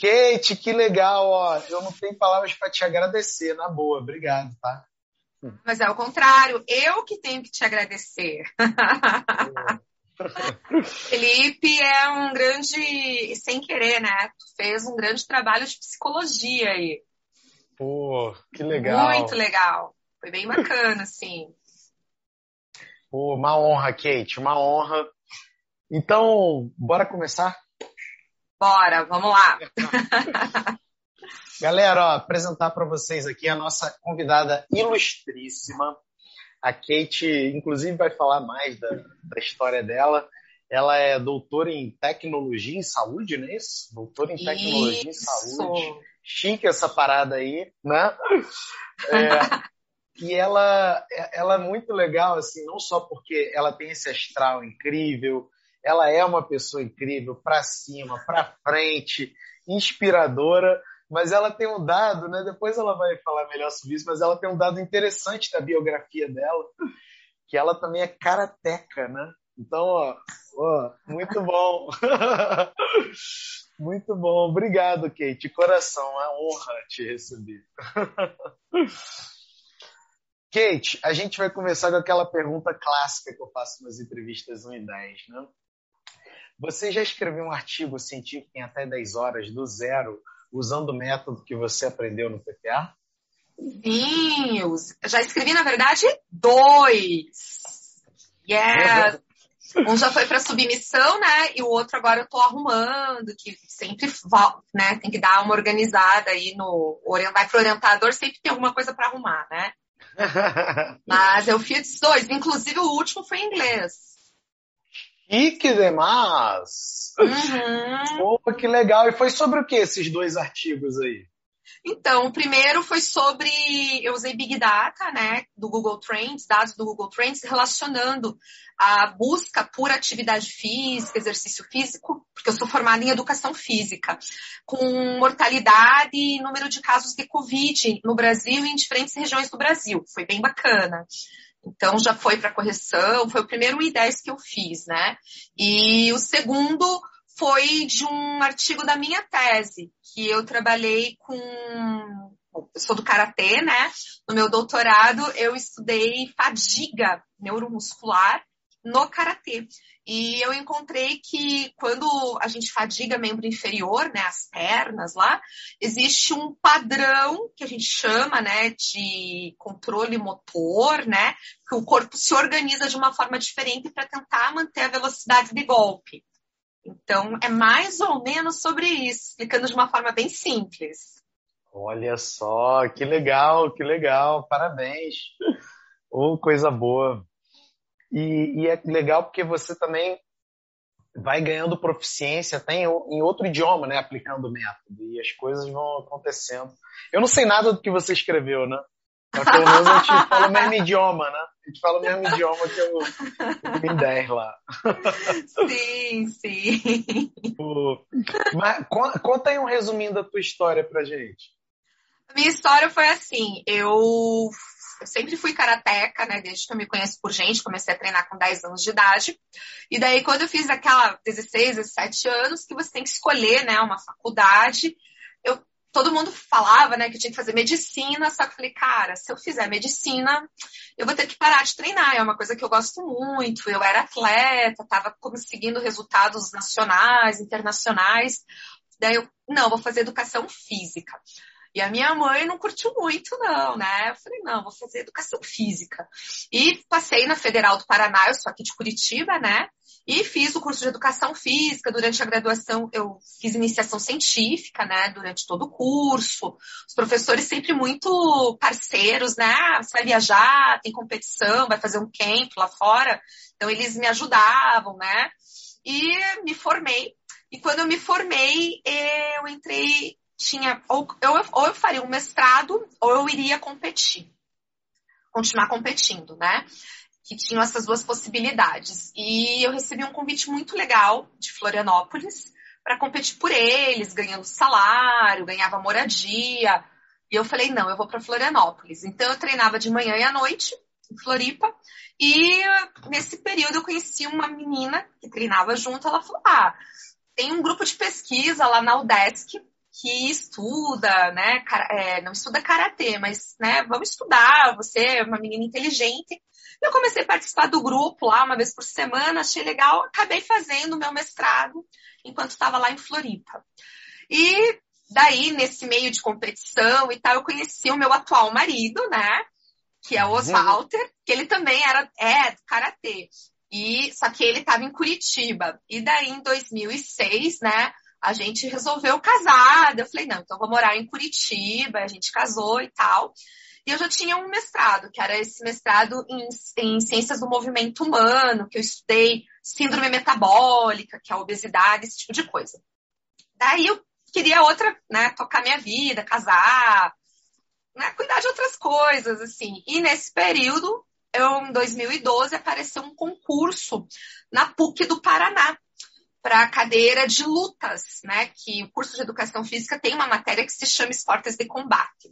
Kate, que legal, ó. Eu não tenho palavras para te agradecer, na boa. Obrigado, tá? Mas é o contrário, eu que tenho que te agradecer. Felipe é um grande, sem querer, né? Tu fez um grande trabalho de psicologia aí. Pô, que legal. Muito legal. Foi bem bacana, assim. Pô, uma honra, Kate, uma honra. Então, bora começar? Bora, vamos lá. Galera, ó, apresentar para vocês aqui a nossa convidada ilustríssima. A Kate, inclusive, vai falar mais da, da história dela. Ela é doutora em tecnologia em saúde, não é isso? Doutora em tecnologia isso. em saúde. Chique essa parada aí, né? É, e ela, ela é muito legal, assim, não só porque ela tem esse astral incrível, ela é uma pessoa incrível, para cima, para frente, inspiradora, mas ela tem um dado, né? Depois ela vai falar melhor sobre isso, mas ela tem um dado interessante da biografia dela, que ela também é karateca, né? Então, ó, ó muito bom. muito bom. Obrigado, Kate. De coração, é uma honra te receber. Kate, a gente vai começar com aquela pergunta clássica que eu faço nas entrevistas 1 e 10, né? Você já escreveu um artigo científico em até 10 horas, do zero, usando o método que você aprendeu no PPA? Sim, eu já escrevi, na verdade, dois. Yeah. Um já foi para submissão, né? E o outro agora eu tô arrumando, que sempre né, tem que dar uma organizada aí no. Vai pro orientador, sempre tem alguma coisa para arrumar, né? Mas eu fiz dois. Inclusive, o último foi em inglês. E que demais! Uhum. Pô, que legal! E foi sobre o que esses dois artigos aí? Então, o primeiro foi sobre. Eu usei Big Data, né, do Google Trends, dados do Google Trends, relacionando a busca por atividade física, exercício físico, porque eu sou formada em educação física, com mortalidade e número de casos de Covid no Brasil e em diferentes regiões do Brasil. Foi bem bacana. Então já foi para correção, foi o primeiro I10 que eu fiz, né? E o segundo foi de um artigo da minha tese, que eu trabalhei com. Eu sou do karatê, né? No meu doutorado, eu estudei fadiga neuromuscular no karatê. E eu encontrei que quando a gente fadiga membro inferior, né, as pernas lá, existe um padrão que a gente chama, né, de controle motor, né, que o corpo se organiza de uma forma diferente para tentar manter a velocidade de golpe. Então, é mais ou menos sobre isso, explicando de uma forma bem simples. Olha só, que legal, que legal, parabéns. Oh, coisa boa. E, e, é legal porque você também vai ganhando proficiência até em, em, outro idioma, né? Aplicando o método. E as coisas vão acontecendo. Eu não sei nada do que você escreveu, né? Mas pelo menos a gente fala o mesmo idioma, né? A gente fala o mesmo idioma que eu, em 10 lá. Sim, sim. Mas conta aí um resuminho da tua história pra gente. A minha história foi assim, eu eu sempre fui karateca, né? Desde que eu me conheço por gente, comecei a treinar com 10 anos de idade. E daí, quando eu fiz aquela 16, 17 anos, que você tem que escolher, né, uma faculdade, eu, todo mundo falava, né, que eu tinha que fazer medicina, só que eu falei, cara, se eu fizer medicina, eu vou ter que parar de treinar. É uma coisa que eu gosto muito. Eu era atleta, estava conseguindo resultados nacionais, internacionais. Daí eu, não, vou fazer educação física. E a minha mãe não curtiu muito, não, né? Eu falei, não, vou fazer educação física. E passei na Federal do Paraná, eu sou aqui de Curitiba, né? E fiz o curso de educação física. Durante a graduação, eu fiz iniciação científica, né? Durante todo o curso. Os professores sempre muito parceiros, né? Ah, você vai viajar, tem competição, vai fazer um camp lá fora. Então, eles me ajudavam, né? E me formei. E quando eu me formei, eu entrei tinha ou eu, ou eu faria um mestrado ou eu iria competir, continuar competindo, né? Que tinham essas duas possibilidades. E eu recebi um convite muito legal de Florianópolis para competir por eles, ganhando salário, ganhava moradia. E eu falei, não, eu vou para Florianópolis. Então eu treinava de manhã e à noite em Floripa. E nesse período eu conheci uma menina que treinava junto. Ela falou: Ah, tem um grupo de pesquisa lá na UDESC que estuda, né? É, não estuda karatê, mas, né? Vamos estudar. Você é uma menina inteligente. Eu comecei a participar do grupo lá uma vez por semana, achei legal, acabei fazendo o meu mestrado enquanto estava lá em Floripa. E daí, nesse meio de competição e tal, eu conheci o meu atual marido, né? Que é o Oswalter, que ele também era é, karatê. E só que ele estava em Curitiba. E daí, em 2006, né? A gente resolveu casar. Eu falei, não, então vou morar em Curitiba. A gente casou e tal. E eu já tinha um mestrado, que era esse mestrado em, em ciências do movimento humano, que eu estudei síndrome metabólica, que é a obesidade, esse tipo de coisa. Daí eu queria outra, né, tocar minha vida, casar, né, cuidar de outras coisas, assim. E nesse período, eu, em 2012, apareceu um concurso na PUC do Paraná para a cadeira de lutas, né? Que o curso de educação física tem uma matéria que se chama esportes de combate.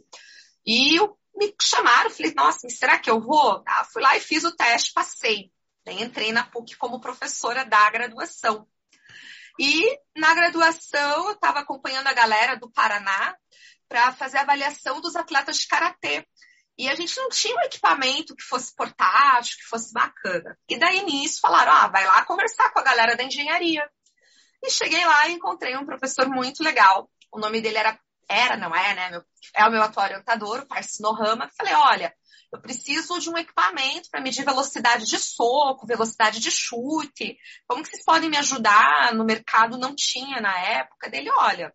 E eu me chamaram, falei, nossa, será que eu vou? Ah, fui lá e fiz o teste, passei. Daí entrei na PUC como professora da graduação. E na graduação eu estava acompanhando a galera do Paraná para fazer a avaliação dos atletas de karatê. E a gente não tinha um equipamento que fosse portátil, que fosse bacana. E daí nisso falaram: ah, vai lá conversar com a galera da engenharia. E cheguei lá e encontrei um professor muito legal. O nome dele era era, não é, né? Meu, é o meu atual orientador, o Parsi Nohama. Falei, olha, eu preciso de um equipamento para medir velocidade de soco, velocidade de chute. Como que vocês podem me ajudar? No mercado não tinha na época. Dele, olha,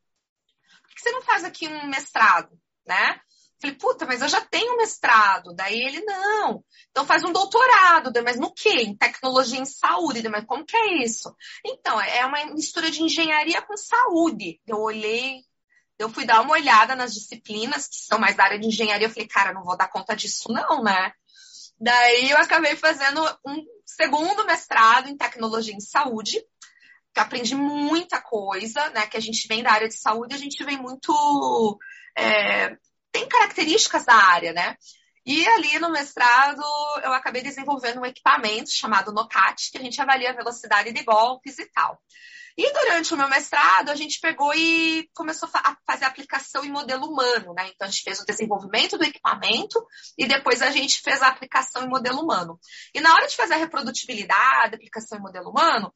por que você não faz aqui um mestrado, né? Falei, puta, mas eu já tenho mestrado. Daí ele, não. Então faz um doutorado. Mas no quê? Em tecnologia em saúde. Mas como que é isso? Então, é uma mistura de engenharia com saúde. Eu olhei, eu fui dar uma olhada nas disciplinas que são mais da área de engenharia. Eu falei, cara, não vou dar conta disso, não, né? Daí eu acabei fazendo um segundo mestrado em tecnologia em saúde, que aprendi muita coisa, né? Que a gente vem da área de saúde, a gente vem muito. É, tem características da área, né? E ali no mestrado eu acabei desenvolvendo um equipamento chamado NOCAT, que a gente avalia a velocidade de golpes e tal. E durante o meu mestrado, a gente pegou e começou a fazer aplicação em modelo humano, né? Então, a gente fez o desenvolvimento do equipamento e depois a gente fez a aplicação em modelo humano. E na hora de fazer a reprodutibilidade, a aplicação em modelo humano,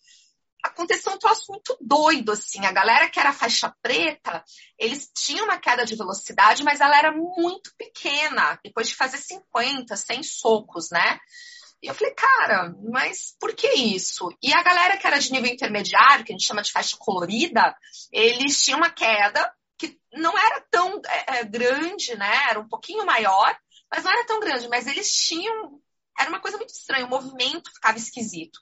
aconteceu um troço muito doido, assim. A galera que era faixa preta, eles tinham uma queda de velocidade, mas ela era muito pequena, depois de fazer 50, 100 socos, né? E eu falei, cara, mas por que isso? E a galera que era de nível intermediário, que a gente chama de faixa colorida, eles tinham uma queda que não era tão é, é, grande, né? Era um pouquinho maior, mas não era tão grande. Mas eles tinham. Era uma coisa muito estranha, o movimento ficava esquisito.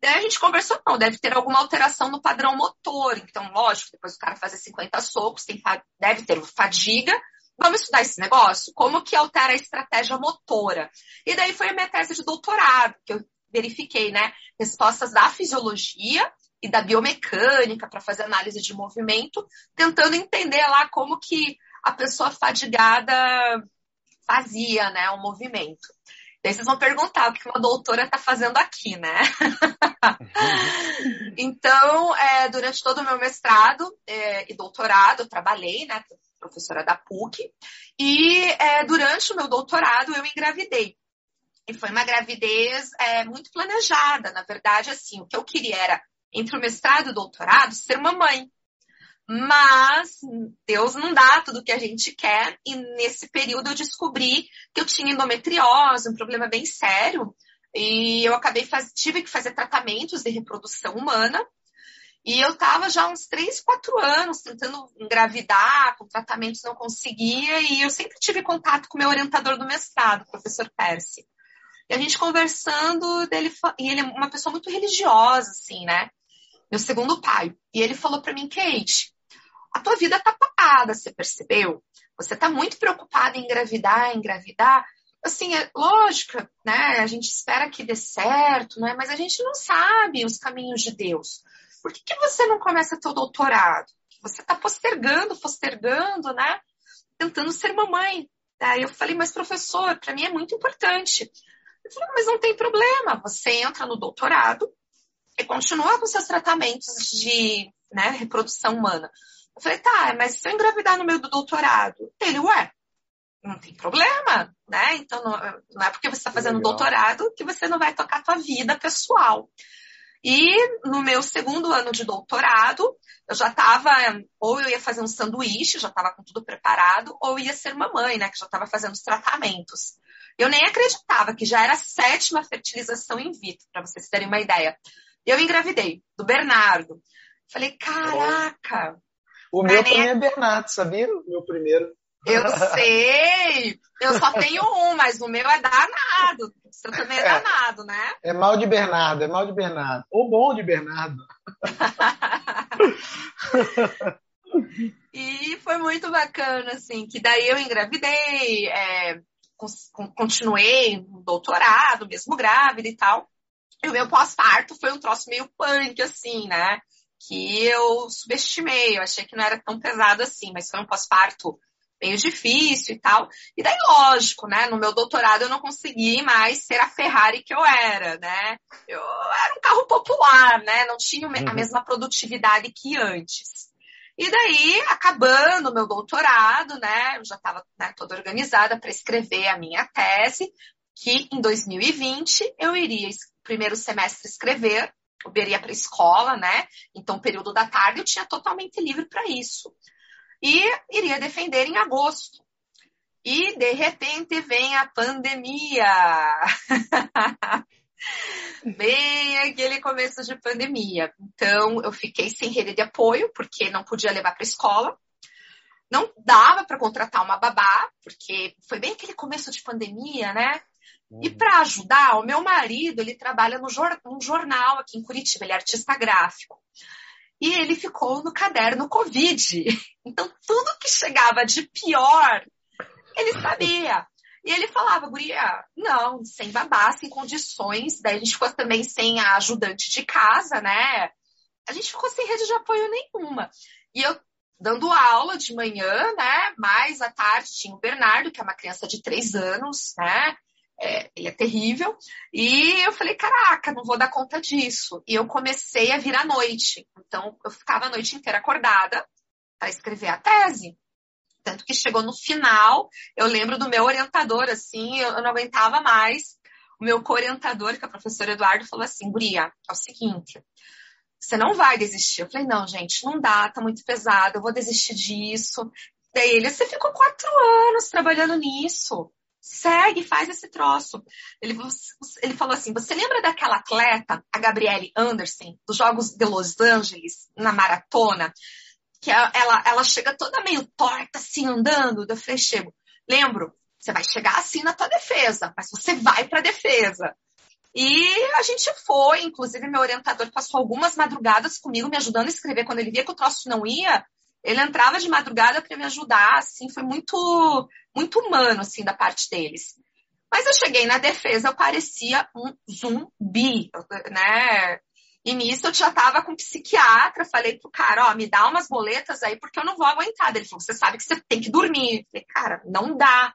Daí a gente conversou, não, deve ter alguma alteração no padrão motor. Então, lógico, depois o cara fazer 50 socos, tem, deve ter fadiga, vamos estudar esse negócio? Como que altera a estratégia motora? E daí foi a minha tese de doutorado, que eu verifiquei, né? Respostas da fisiologia e da biomecânica para fazer análise de movimento, tentando entender lá como que a pessoa fadigada fazia, né, o movimento. Daí vocês vão perguntar o que uma doutora está fazendo aqui, né? então, é, durante todo o meu mestrado é, e doutorado, eu trabalhei, né? professora da PUC, e é, durante o meu doutorado eu engravidei. E foi uma gravidez é, muito planejada. Na verdade, assim, o que eu queria era, entre o mestrado e o doutorado, ser mamãe. Mas Deus não dá tudo o que a gente quer, e nesse período eu descobri que eu tinha endometriose, um problema bem sério, e eu acabei faz... tive que fazer tratamentos de reprodução humana, e eu estava já uns 3, 4 anos tentando engravidar, com tratamentos não conseguia, e eu sempre tive contato com meu orientador do mestrado, o professor Percy. E a gente conversando, dele, e ele é uma pessoa muito religiosa, assim, né? Meu segundo pai. E ele falou para mim, Kate, a tua vida tá papada, você percebeu? Você tá muito preocupada em engravidar, engravidar. Assim, é lógico, né? A gente espera que dê certo, né? Mas a gente não sabe os caminhos de Deus por que, que você não começa teu doutorado? Você está postergando, postergando, né? Tentando ser mamãe. Daí eu falei, mas professor, para mim é muito importante. Ele falou, mas não tem problema, você entra no doutorado e continua com seus tratamentos de né, reprodução humana. Eu falei, tá, mas se eu engravidar no meio do doutorado? Ele, ué, não tem problema, né? Então não, não é porque você está fazendo Legal. doutorado que você não vai tocar a tua vida pessoal. E no meu segundo ano de doutorado, eu já estava, ou eu ia fazer um sanduíche, já estava com tudo preparado, ou ia ser mamãe, né, que já estava fazendo os tratamentos. Eu nem acreditava que já era a sétima fertilização in vitro, para vocês terem uma ideia. Eu engravidei do Bernardo. Falei, caraca. O meu também é Bernardo, sabia? O meu primeiro. Eu sei! Eu só tenho um, mas o meu é danado. O seu também é, é danado, né? É mal de Bernardo, é mal de Bernardo. Ou bom de Bernardo. e foi muito bacana, assim, que daí eu engravidei, é, continuei no doutorado, mesmo grávida e tal. E o meu pós-parto foi um troço meio punk, assim, né? Que eu subestimei, eu achei que não era tão pesado assim, mas foi um pós-parto meio difícil e tal. E daí, lógico, né? No meu doutorado eu não consegui mais ser a Ferrari que eu era, né? Eu era um carro popular, né? Não tinha a uhum. mesma produtividade que antes. E daí, acabando o meu doutorado, né? Eu já estava né, toda organizada para escrever a minha tese, que em 2020 eu iria, primeiro semestre, escrever, eu iria para a escola, né? Então, período da tarde eu tinha totalmente livre para isso e iria defender em agosto. E, de repente, vem a pandemia. Bem aquele começo de pandemia. Então, eu fiquei sem rede de apoio, porque não podia levar para a escola. Não dava para contratar uma babá, porque foi bem aquele começo de pandemia, né? E para ajudar, o meu marido, ele trabalha no jor num jornal aqui em Curitiba, ele é artista gráfico e ele ficou no caderno Covid. Então, tudo que chegava de pior, ele sabia. E ele falava, guria, não, sem babá, sem condições. Daí a gente ficou também sem a ajudante de casa, né? A gente ficou sem rede de apoio nenhuma. E eu dando aula de manhã, né? Mais à tarde tinha o Bernardo, que é uma criança de três anos, né? É, ele é terrível. E eu falei, caraca, não vou dar conta disso. E eu comecei a vir à noite. Então, eu ficava a noite inteira acordada para escrever a tese. Tanto que chegou no final, eu lembro do meu orientador, assim, eu, não aguentava mais. O meu co-orientador, que é o professor Eduardo, falou assim, Guria, é o seguinte, você não vai desistir. Eu falei, não, gente, não dá, tá muito pesado, eu vou desistir disso. Daí ele, você ficou quatro anos trabalhando nisso segue, faz esse troço. Ele, ele falou assim: você lembra daquela atleta, a Gabrielle Anderson, dos Jogos de Los Angeles, na maratona? Que ela, ela chega toda meio torta, assim, andando. Eu falei, chego. Lembro, você vai chegar assim na tua defesa, mas você vai para a defesa. E a gente foi, inclusive meu orientador passou algumas madrugadas comigo me ajudando a escrever. Quando ele via que o troço não ia, ele entrava de madrugada para me ajudar, assim, foi muito, muito humano, assim, da parte deles. Mas eu cheguei na defesa, eu parecia um zumbi, né? E nisso eu já tava com um psiquiatra, falei pro cara, ó, me dá umas boletas aí, porque eu não vou aguentar. Ele falou, você sabe que você tem que dormir. Eu falei, cara, não dá.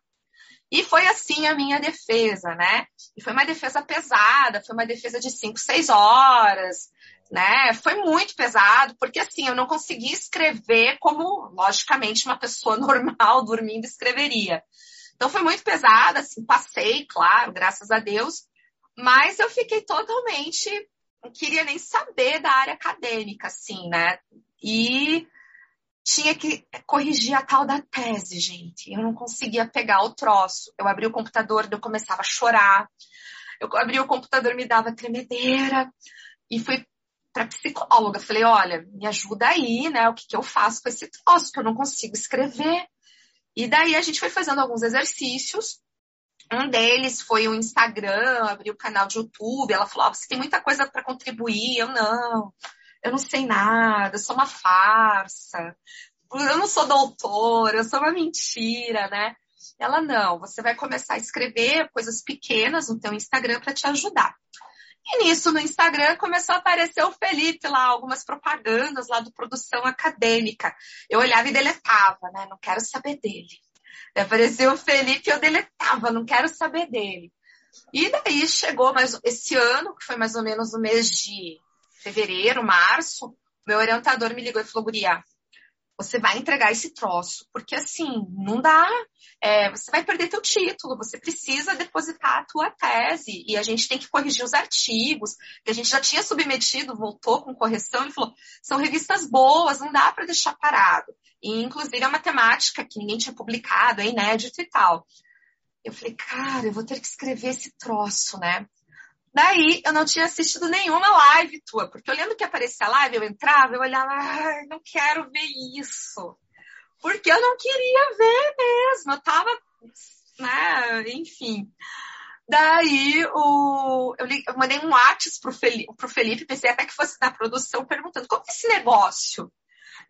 E foi assim a minha defesa, né? E foi uma defesa pesada, foi uma defesa de cinco, seis horas né? Foi muito pesado, porque assim, eu não consegui escrever como, logicamente, uma pessoa normal dormindo escreveria. Então foi muito pesado, assim, passei, claro, graças a Deus, mas eu fiquei totalmente, não queria nem saber da área acadêmica, assim, né? E tinha que corrigir a tal da tese, gente. Eu não conseguia pegar o troço. Eu abri o computador, eu começava a chorar. Eu abri o computador, me dava tremedeira. E fui para psicóloga. Falei, olha, me ajuda aí, né? O que, que eu faço com esse troço, que eu não consigo escrever. E daí a gente foi fazendo alguns exercícios. Um deles foi o Instagram, abri o canal de YouTube. Ela falou: oh, você tem muita coisa para contribuir. Eu não, eu não sei nada, eu sou uma farsa. Eu não sou doutora, eu sou uma mentira, né? Ela não, você vai começar a escrever coisas pequenas no teu Instagram para te ajudar. E nisso, no Instagram, começou a aparecer o Felipe lá, algumas propagandas lá do produção acadêmica. Eu olhava e deletava, né? Não quero saber dele. Apareceu o Felipe e eu deletava, não quero saber dele. E daí chegou mais esse ano, que foi mais ou menos no mês de fevereiro, março, meu orientador me ligou e falou, Guria, você vai entregar esse troço, porque assim, não dá, é, você vai perder teu título, você precisa depositar a tua tese, e a gente tem que corrigir os artigos, que a gente já tinha submetido, voltou com correção, ele falou, são revistas boas, não dá para deixar parado. E, inclusive, a matemática que ninguém tinha publicado, é inédito e tal. Eu falei, cara, eu vou ter que escrever esse troço, né? Daí eu não tinha assistido nenhuma live tua, porque eu lembro que aparecia live, eu entrava, eu olhava, ai, não quero ver isso. Porque eu não queria ver mesmo, eu tava, né, enfim. Daí o, eu, li, eu mandei um WhatsApp pro Felipe, pro Felipe, pensei até que fosse da produção, perguntando como é esse negócio.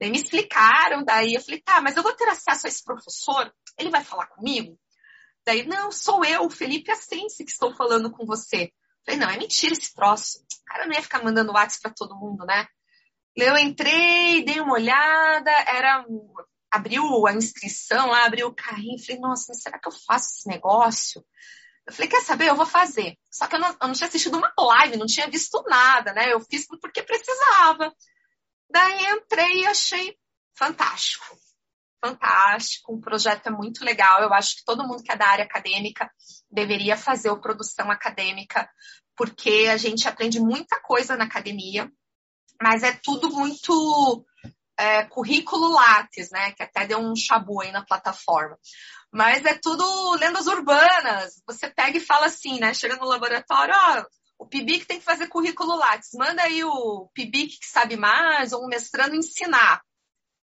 Daí me explicaram, daí eu falei, tá, mas eu vou ter acesso a esse professor? Ele vai falar comigo? Daí, não, sou eu, Felipe Assense, que estou falando com você. Falei, não, é mentira esse troço. O cara não ia ficar mandando WhatsApp para todo mundo, né? Eu entrei, dei uma olhada, era. Abriu a inscrição lá, abriu o carrinho. Falei, nossa, será que eu faço esse negócio? Eu falei, quer saber? Eu vou fazer. Só que eu não, eu não tinha assistido uma live, não tinha visto nada, né? Eu fiz porque precisava. Daí entrei e achei fantástico fantástico, o projeto é muito legal. Eu acho que todo mundo que é da área acadêmica deveria fazer o produção acadêmica, porque a gente aprende muita coisa na academia, mas é tudo muito é, currículo látis, né? Que até deu um chabu aí na plataforma. Mas é tudo lendas urbanas. Você pega e fala assim, né? Chega no laboratório, ó, o PIBIC tem que fazer currículo látis. Manda aí o PIBIC que sabe mais, ou um mestrando ensinar.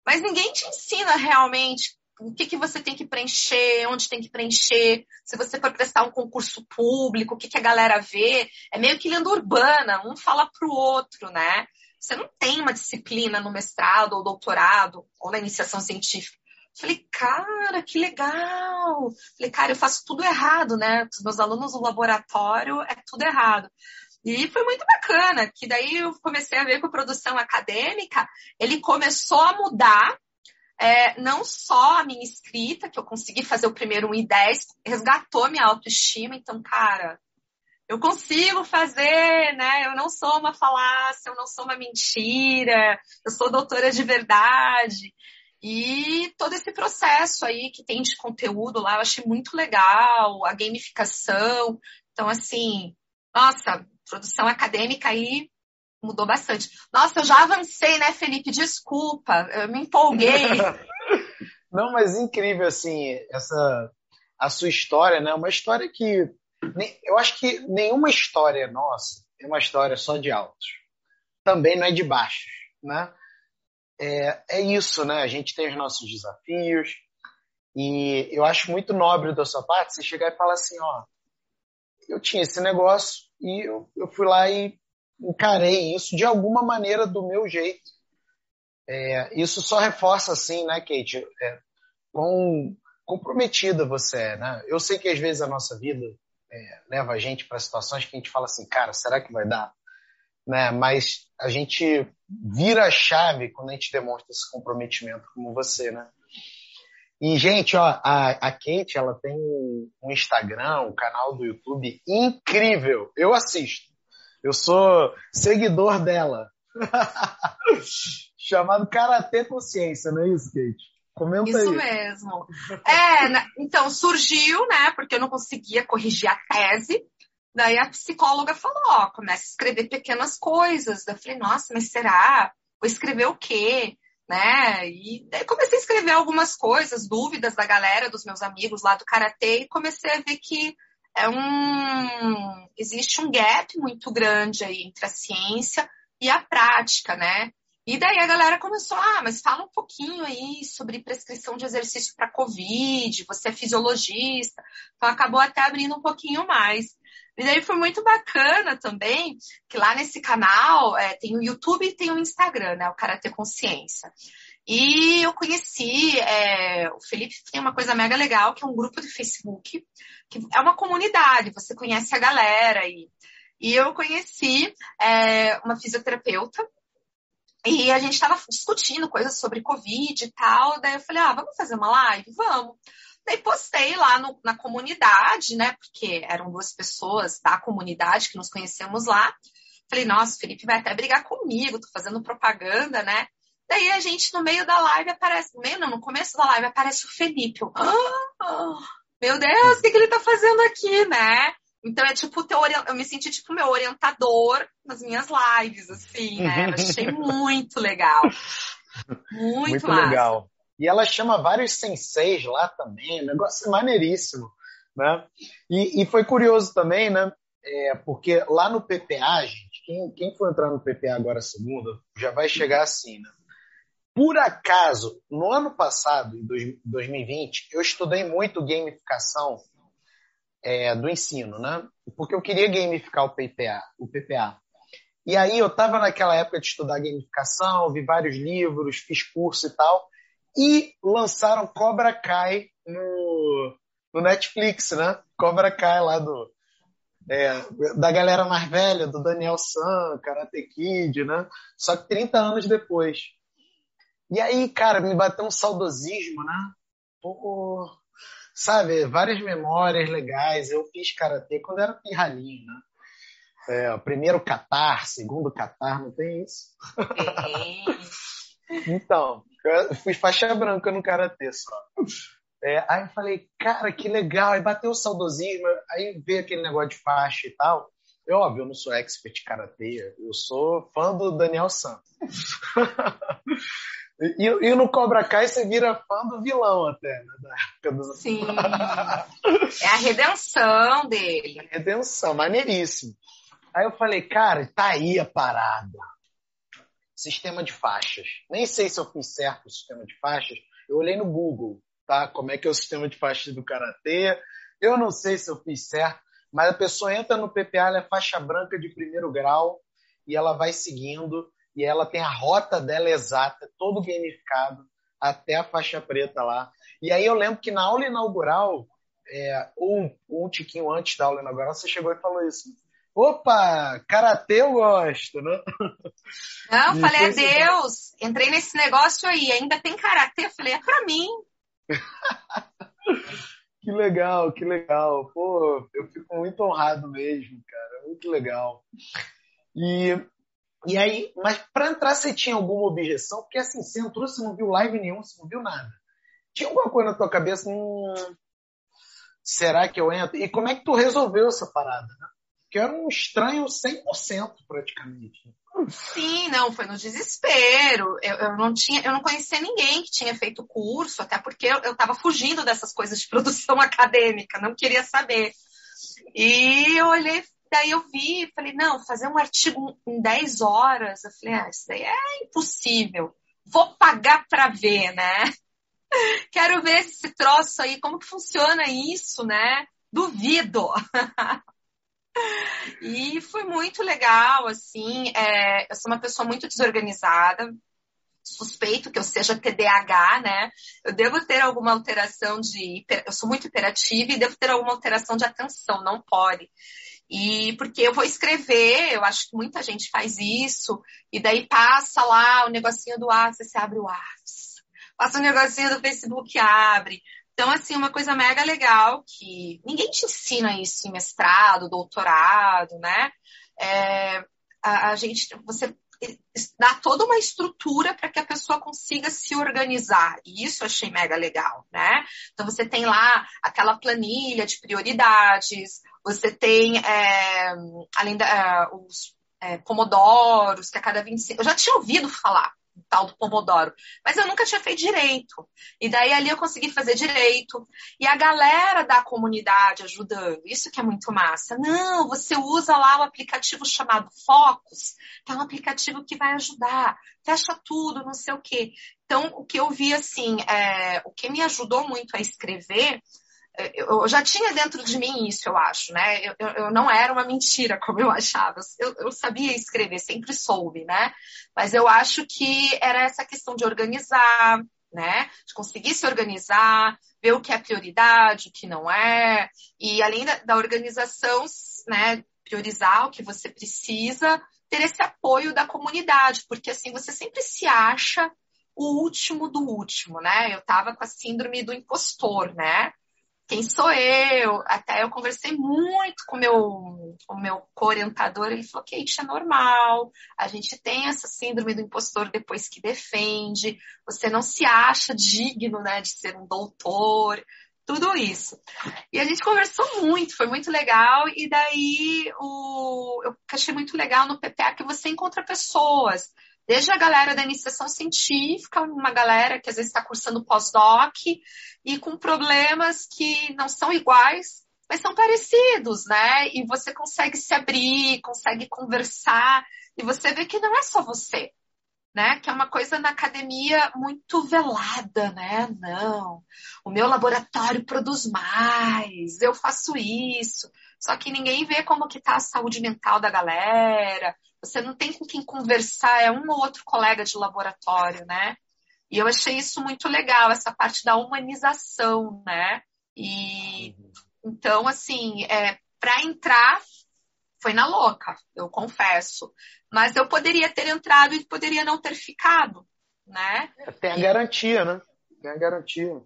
Mas ninguém te ensina realmente o que, que você tem que preencher, onde tem que preencher, se você for prestar um concurso público, o que, que a galera vê. É meio que lenda urbana, um fala para o outro, né? Você não tem uma disciplina no mestrado ou doutorado ou na iniciação científica. Falei, cara, que legal! Falei, cara, eu faço tudo errado, né? Os meus alunos no laboratório é tudo errado. E foi muito bacana, que daí eu comecei a ver com a produção acadêmica, ele começou a mudar é, não só a minha escrita, que eu consegui fazer o primeiro 1 e 10, resgatou minha autoestima, então, cara, eu consigo fazer, né? Eu não sou uma falácia, eu não sou uma mentira, eu sou doutora de verdade. E todo esse processo aí que tem de conteúdo lá, eu achei muito legal, a gamificação. Então, assim, nossa, produção acadêmica aí mudou bastante. Nossa, eu já avancei, né, Felipe? Desculpa, eu me empolguei. Não, mas incrível, assim, essa a sua história, né? Uma história que eu acho que nenhuma história nossa é uma história só de altos. Também não é de baixos, né? É, é isso, né? A gente tem os nossos desafios e eu acho muito nobre da sua parte você chegar e falar assim, ó, eu tinha esse negócio e eu, eu fui lá e encarei isso de alguma maneira do meu jeito. É, isso só reforça assim, né, Kate, é, quão comprometida você é, né? Eu sei que às vezes a nossa vida é, leva a gente para situações que a gente fala assim, cara, será que vai dar? Né? Mas a gente vira a chave quando a gente demonstra esse comprometimento como você, né? E, gente, ó, a, a Kate, ela tem um Instagram, um canal do YouTube incrível. Eu assisto. Eu sou seguidor dela. Chamado Karatê Consciência, não é isso, Kate? Comenta isso aí. Isso mesmo. É, então, surgiu, né, porque eu não conseguia corrigir a tese. Daí a psicóloga falou, ó, começa a escrever pequenas coisas. Daí eu falei, nossa, mas será? Vou escrever o quê? Né? E daí comecei a escrever algumas coisas, dúvidas da galera, dos meus amigos lá do karatê e comecei a ver que é um existe um gap muito grande aí entre a ciência e a prática, né? E daí a galera começou, ah, mas fala um pouquinho aí sobre prescrição de exercício para COVID, você é fisiologista, então acabou até abrindo um pouquinho mais. E daí foi muito bacana também, que lá nesse canal é, tem o YouTube e tem o Instagram, né? O Karatê Consciência. E eu conheci, é, o Felipe tem uma coisa mega legal, que é um grupo de Facebook, que é uma comunidade, você conhece a galera. E, e eu conheci é, uma fisioterapeuta, e a gente estava discutindo coisas sobre Covid e tal. Daí eu falei, ah, vamos fazer uma live? Vamos. Daí postei lá no, na comunidade, né? Porque eram duas pessoas da comunidade que nos conhecemos lá. Falei, nossa, o Felipe vai até brigar comigo, tô fazendo propaganda, né? Daí a gente, no meio da live, aparece, no meio não, no começo da live, aparece o Felipe. Eu, ah, meu Deus, o que, que ele tá fazendo aqui, né? Então é tipo teu eu me senti tipo meu orientador nas minhas lives, assim, né? Eu achei muito legal. Muito, muito legal. E ela chama vários senseis lá também, negócio maneiríssimo, né? E, e foi curioso também, né? É, porque lá no PPA, gente, quem, quem for entrar no PPA agora segunda, já vai chegar assim, né? Por acaso, no ano passado, em 2020, eu estudei muito gamificação é, do ensino, né? Porque eu queria gamificar o PPA, o PPA. E aí eu estava naquela época de estudar gamificação, vi vários livros, fiz curso e tal, e lançaram Cobra Kai no, no Netflix, né? Cobra Kai lá do é, da galera mais velha, do Daniel San, Karate Kid, né? Só que 30 anos depois. E aí, cara, me bateu um saudosismo, né? Pô, sabe, várias memórias legais. Eu fiz karatê quando era pirralhinho, né? É, primeiro catar, segundo catar, não tem isso? então, eu fui faixa branca no karatê só. É, aí eu falei, cara, que legal. Aí bateu o saudosismo, aí veio aquele negócio de faixa e tal. Eu, óbvio, eu não sou expert de karatê, eu sou fã do Daniel Santos. E, e, no Cobra Kai você vira fã do vilão até, né? Da época do... Sim. é a redenção dele. A redenção, maneiríssimo. Aí eu falei, cara, tá aí a parada. Sistema de faixas. Nem sei se eu fiz certo o sistema de faixas. Eu olhei no Google, tá? Como é que é o sistema de faixas do Karatê. Eu não sei se eu fiz certo, mas a pessoa entra no PPA, ela é faixa branca de primeiro grau e ela vai seguindo e ela tem a rota dela exata, todo gamificado, até a faixa preta lá. E aí eu lembro que na aula inaugural, é, um, um tiquinho antes da aula inaugural, você chegou e falou isso. Opa, karatê eu gosto, né? Não, falei, é Deus, entrei nesse negócio aí, ainda tem karatê? Falei, é pra mim. que legal, que legal. Pô, eu fico muito honrado mesmo, cara, muito legal. E e aí, mas para entrar você tinha alguma objeção? Porque assim, você entrou, você não viu live nenhum, você não viu nada. Tinha alguma coisa na tua cabeça, hum, será que eu entro? E como é que tu resolveu essa parada, né? Porque era um estranho 100% praticamente. Sim, não, foi no desespero. Eu, eu, não tinha, eu não conhecia ninguém que tinha feito curso, até porque eu estava fugindo dessas coisas de produção acadêmica, não queria saber. E eu olhei Daí eu vi, falei, não, fazer um artigo em 10 horas. Eu falei, ah, isso daí é impossível. Vou pagar para ver, né? Quero ver esse troço aí, como que funciona isso, né? Duvido. e foi muito legal, assim. É, eu sou uma pessoa muito desorganizada. Suspeito que eu seja TDAH, né? Eu devo ter alguma alteração de. Eu sou muito hiperativa e devo ter alguma alteração de atenção, não pode. E porque eu vou escrever, eu acho que muita gente faz isso, e daí passa lá o negocinho do WhatsApp, você abre o WhatsApp. Passa o negocinho do Facebook, abre. Então, assim, uma coisa mega legal que ninguém te ensina isso em mestrado, doutorado, né? É, a, a gente, você dá toda uma estrutura para que a pessoa consiga se organizar. E isso eu achei mega legal, né? Então você tem lá aquela planilha de prioridades, você tem, é, além da, é, os é, pomodoros, que a cada 25. Eu já tinha ouvido falar tal do pomodoro, mas eu nunca tinha feito direito. E daí ali eu consegui fazer direito. E a galera da comunidade ajudando, isso que é muito massa. Não, você usa lá o aplicativo chamado Focus, que é um aplicativo que vai ajudar, fecha tudo, não sei o quê. Então, o que eu vi assim, é, o que me ajudou muito a escrever eu já tinha dentro de mim isso, eu acho, né? Eu, eu, não era uma mentira, como eu achava. Eu, eu, sabia escrever, sempre soube, né? Mas eu acho que era essa questão de organizar, né? De conseguir se organizar, ver o que é prioridade, o que não é. E além da, da organização, né? Priorizar o que você precisa, ter esse apoio da comunidade, porque assim você sempre se acha o último do último, né? Eu tava com a síndrome do impostor, né? Quem sou eu? Até eu conversei muito com meu, o meu co-orientador, ele falou, Kate, é normal, a gente tem essa síndrome do impostor depois que defende, você não se acha digno, né, de ser um doutor, tudo isso. E a gente conversou muito, foi muito legal, e daí o, eu achei muito legal no PPA que você encontra pessoas, Desde a galera da iniciação científica, uma galera que às vezes está cursando pós-doc e com problemas que não são iguais, mas são parecidos, né? E você consegue se abrir, consegue conversar, e você vê que não é só você, né? Que é uma coisa na academia muito velada, né? Não, o meu laboratório produz mais, eu faço isso. Só que ninguém vê como que tá a saúde mental da galera, você não tem com quem conversar, é um ou outro colega de laboratório, né? E eu achei isso muito legal, essa parte da humanização, né? E uhum. então, assim, é, para entrar foi na louca, eu confesso. Mas eu poderia ter entrado e poderia não ter ficado, né? É, tem a garantia, né? Tem a garantia.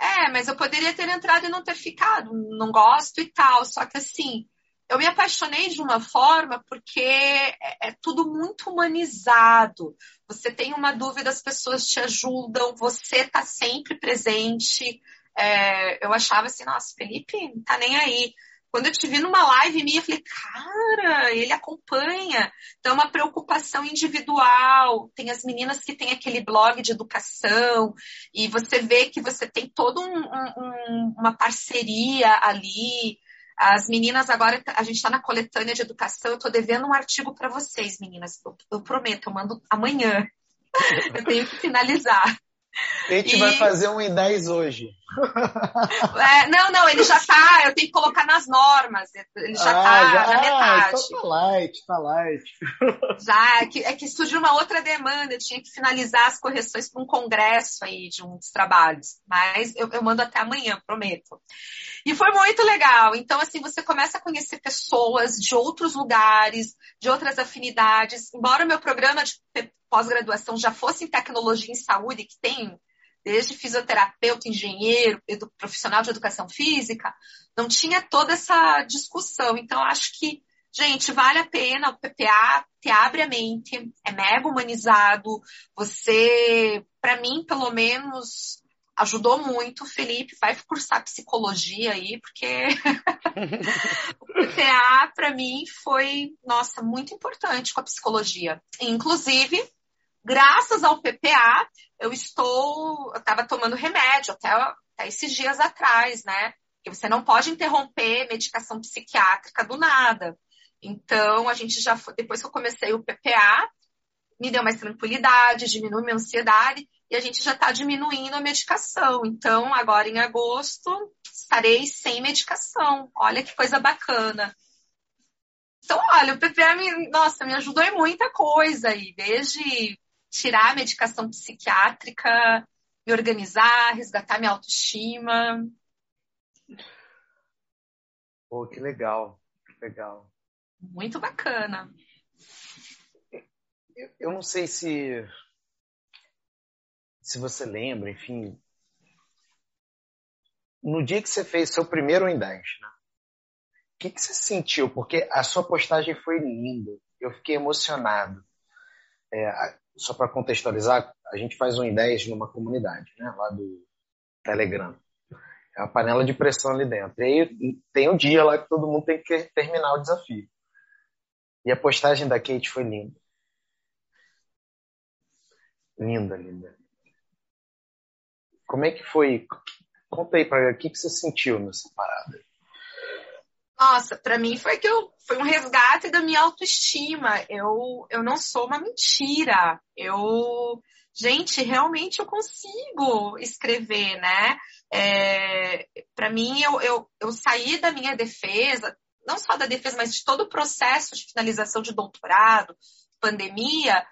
É, mas eu poderia ter entrado e não ter ficado. Não gosto e tal. Só que assim, eu me apaixonei de uma forma porque é, é, tudo muito humanizado. Você tem uma dúvida, as pessoas te ajudam, você está sempre presente. É, eu achava assim, nossa, Felipe não tá nem aí. Quando eu te vi numa live minha, eu falei, cara, ele acompanha. Então, é uma preocupação individual. Tem as meninas que têm aquele blog de educação, e você vê que você tem toda um, um, uma parceria ali. As meninas agora, a gente está na coletânea de educação, eu estou devendo um artigo para vocês, meninas. Eu, eu, prometo, eu mando amanhã. eu tenho que finalizar. A gente e... vai fazer um em 10 hoje. É, não, não, ele já tá, eu tenho que colocar nas normas. Ele já ah, tá já, na metade. Ah, então tá light, tá light. Já, é que, é que surgiu uma outra demanda, eu tinha que finalizar as correções para um congresso aí de uns trabalhos. Mas eu, eu mando até amanhã, prometo. E foi muito legal. Então, assim, você começa a conhecer pessoas de outros lugares, de outras afinidades. Embora o meu programa de pós-graduação já fosse em tecnologia em saúde, que tem desde fisioterapeuta, engenheiro, profissional de educação física, não tinha toda essa discussão. Então, acho que, gente, vale a pena o PPA te abre a mente, é mega humanizado. Você, para mim, pelo menos, ajudou muito. Felipe vai cursar psicologia aí, porque o PPA, para mim, foi, nossa, muito importante com a psicologia. Inclusive, graças ao PPA, eu estou, eu estava tomando remédio até, até esses dias atrás, né? Que você não pode interromper medicação psiquiátrica do nada. Então, a gente já, depois que eu comecei o PPA, me deu mais tranquilidade, diminui minha ansiedade e a gente já está diminuindo a medicação. Então, agora em agosto, estarei sem medicação. Olha que coisa bacana. Então, olha, o PPA, me, nossa, me ajudou em muita coisa aí, desde tirar a medicação psiquiátrica, me organizar, resgatar minha autoestima. Pô, que legal, que legal. Muito bacana. Eu, eu não sei se se você lembra, enfim, no dia que você fez seu primeiro em 10, né? O que, que você sentiu? Porque a sua postagem foi linda. Eu fiquei emocionado. É, só para contextualizar, a gente faz um em 10 numa comunidade, né, lá do Telegram. É uma panela de pressão ali dentro. E aí tem um dia lá que todo mundo tem que terminar o desafio. E a postagem da Kate foi linda. Linda, linda. Como é que foi? Conta aí para o que, que você sentiu nessa parada. Nossa, para mim foi que eu foi um resgate da minha autoestima. Eu eu não sou uma mentira. Eu gente, realmente eu consigo escrever, né? É, para mim, eu, eu, eu saí da minha defesa, não só da defesa, mas de todo o processo de finalização de doutorado, pandemia,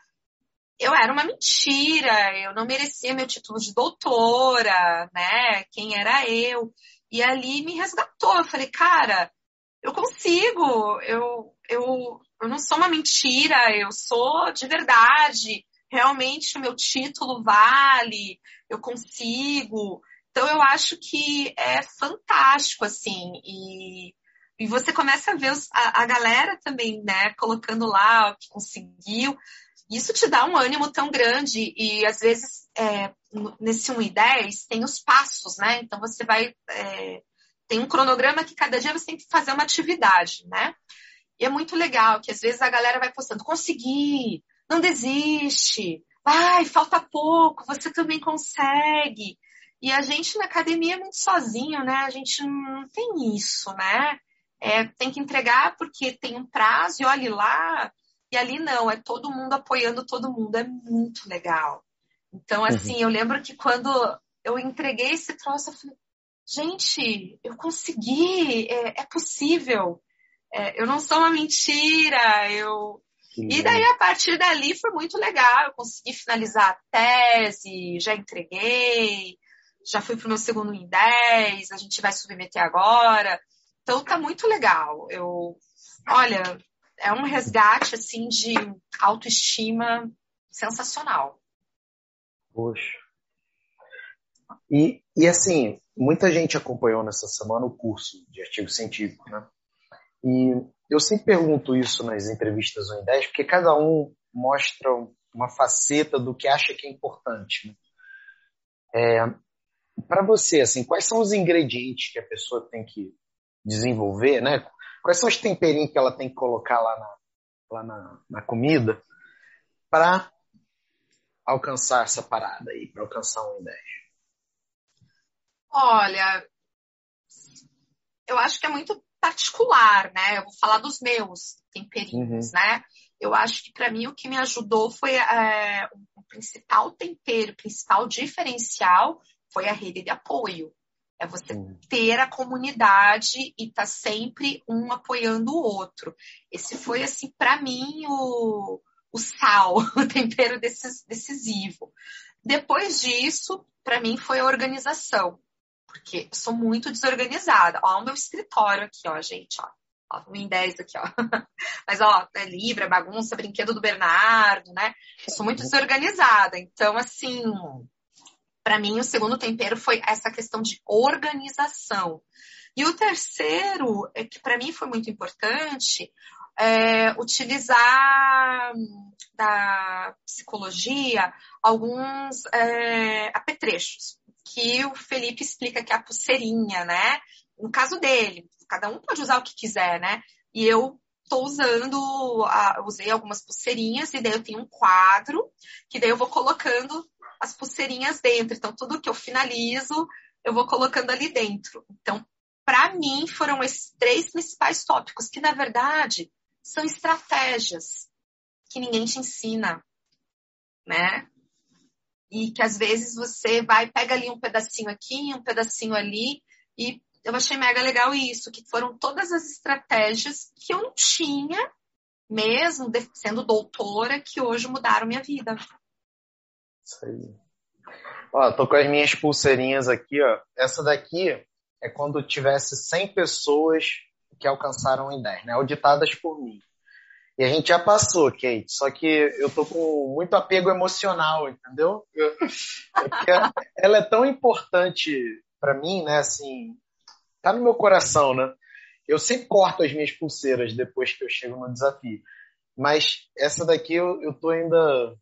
eu era uma mentira, eu não merecia meu título de doutora, né? Quem era eu? E ali me resgatou. Eu falei, cara, eu consigo, eu, eu, eu não sou uma mentira, eu sou de verdade. Realmente o meu título vale, eu consigo. Então eu acho que é fantástico, assim, e, e você começa a ver os, a, a, galera também, né, colocando lá o que conseguiu. Isso te dá um ânimo tão grande e às vezes é, nesse 1 e 10 tem os passos, né? Então você vai. É, tem um cronograma que cada dia você tem que fazer uma atividade, né? E é muito legal que às vezes a galera vai postando, consegui, não desiste, vai, falta pouco, você também consegue. E a gente na academia é muito sozinho, né? A gente não tem isso, né? É, tem que entregar porque tem um prazo e olhe lá. E ali não, é todo mundo apoiando todo mundo. É muito legal. Então, uhum. assim, uhum. eu lembro que quando eu entreguei esse troço, eu falei, gente, eu consegui, é, é possível. É, eu não sou uma mentira, eu. Sim. E daí, a partir dali, foi muito legal. Eu consegui finalizar a tese, já entreguei, já fui para o meu segundo em 10, a gente vai submeter agora. Então tá muito legal. Eu, olha, é um resgate assim de autoestima sensacional. Poxa. E, e assim, muita gente acompanhou nessa semana o curso de artigo científico, né? E eu sempre pergunto isso nas entrevistas 1 em 10, porque cada um mostra uma faceta do que acha que é importante. Né? É, para você, assim, quais são os ingredientes que a pessoa tem que desenvolver, né? Quais são os temperinhos que ela tem que colocar lá na, lá na, na comida para alcançar essa parada aí, para alcançar um 10? Olha, eu acho que é muito particular, né? Eu vou falar dos meus temperinhos, uhum. né? Eu acho que para mim o que me ajudou foi é, o principal tempero, o principal diferencial foi a rede de apoio. É você ter a comunidade e estar tá sempre um apoiando o outro. Esse foi, assim, para mim, o, o sal, o tempero decisivo. Depois disso, para mim, foi a organização. Porque eu sou muito desorganizada. Ó, o meu escritório aqui, ó, gente, ó. Ó, em 10 aqui, ó. Mas, ó, é Libra, bagunça, brinquedo do Bernardo, né? Eu sou muito desorganizada. Então, assim, para mim, o segundo tempero foi essa questão de organização. E o terceiro, é que para mim foi muito importante, é utilizar da psicologia alguns é, apetrechos, que o Felipe explica que é a pulseirinha, né? No caso dele, cada um pode usar o que quiser, né? E eu estou usando, usei algumas pulseirinhas e daí eu tenho um quadro que daí eu vou colocando as pulseirinhas dentro. Então, tudo que eu finalizo, eu vou colocando ali dentro. Então, para mim, foram esses três principais tópicos, que na verdade são estratégias que ninguém te ensina, né? E que às vezes você vai, pega ali um pedacinho aqui, um pedacinho ali, e eu achei mega legal isso, que foram todas as estratégias que eu não tinha, mesmo sendo doutora, que hoje mudaram minha vida. Isso aí. Ó, tô com as minhas pulseirinhas aqui, ó. Essa daqui é quando tivesse 100 pessoas que alcançaram em 10, né? Auditadas por mim. E a gente já passou, Kate, só que eu tô com muito apego emocional, entendeu? Eu, ela é tão importante para mim, né? Assim, tá no meu coração, né? Eu sempre corto as minhas pulseiras depois que eu chego no desafio. Mas essa daqui eu, eu tô ainda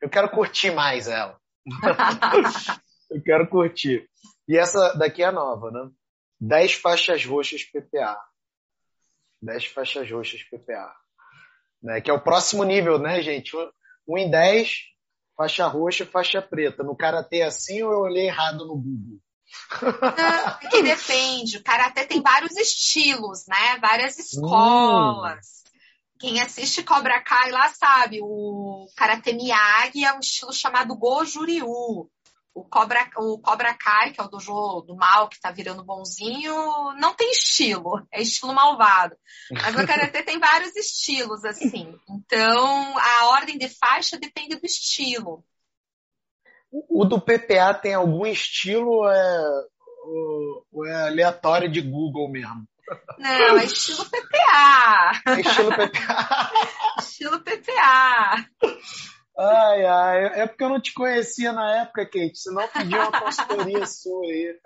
eu quero curtir mais ela. eu quero curtir. E essa daqui é nova, né? 10 faixas roxas PPA. 10 faixas roxas PPA. Né? Que é o próximo nível, né, gente? 1 em 10, faixa roxa, faixa preta. No karatê assim ou eu olhei errado no Google? Não, que depende. O karatê tem vários estilos, né? Várias escolas. Hum. Quem assiste Cobra Kai lá sabe, o Karate Miyagi é um estilo chamado Goju Ryu. O Cobra, o Cobra Kai, que é o dojo do mal, que tá virando bonzinho, não tem estilo, é estilo malvado. Mas o Karatê tem vários estilos, assim. Então, a ordem de faixa depende do estilo. O do PPA tem algum estilo ou é, ou é aleatório de Google mesmo? Não, é estilo PPA. É estilo PPA. estilo PPA. Ai, ai, é porque eu não te conhecia na época, Kate, senão pedi uma consultoria sua aí.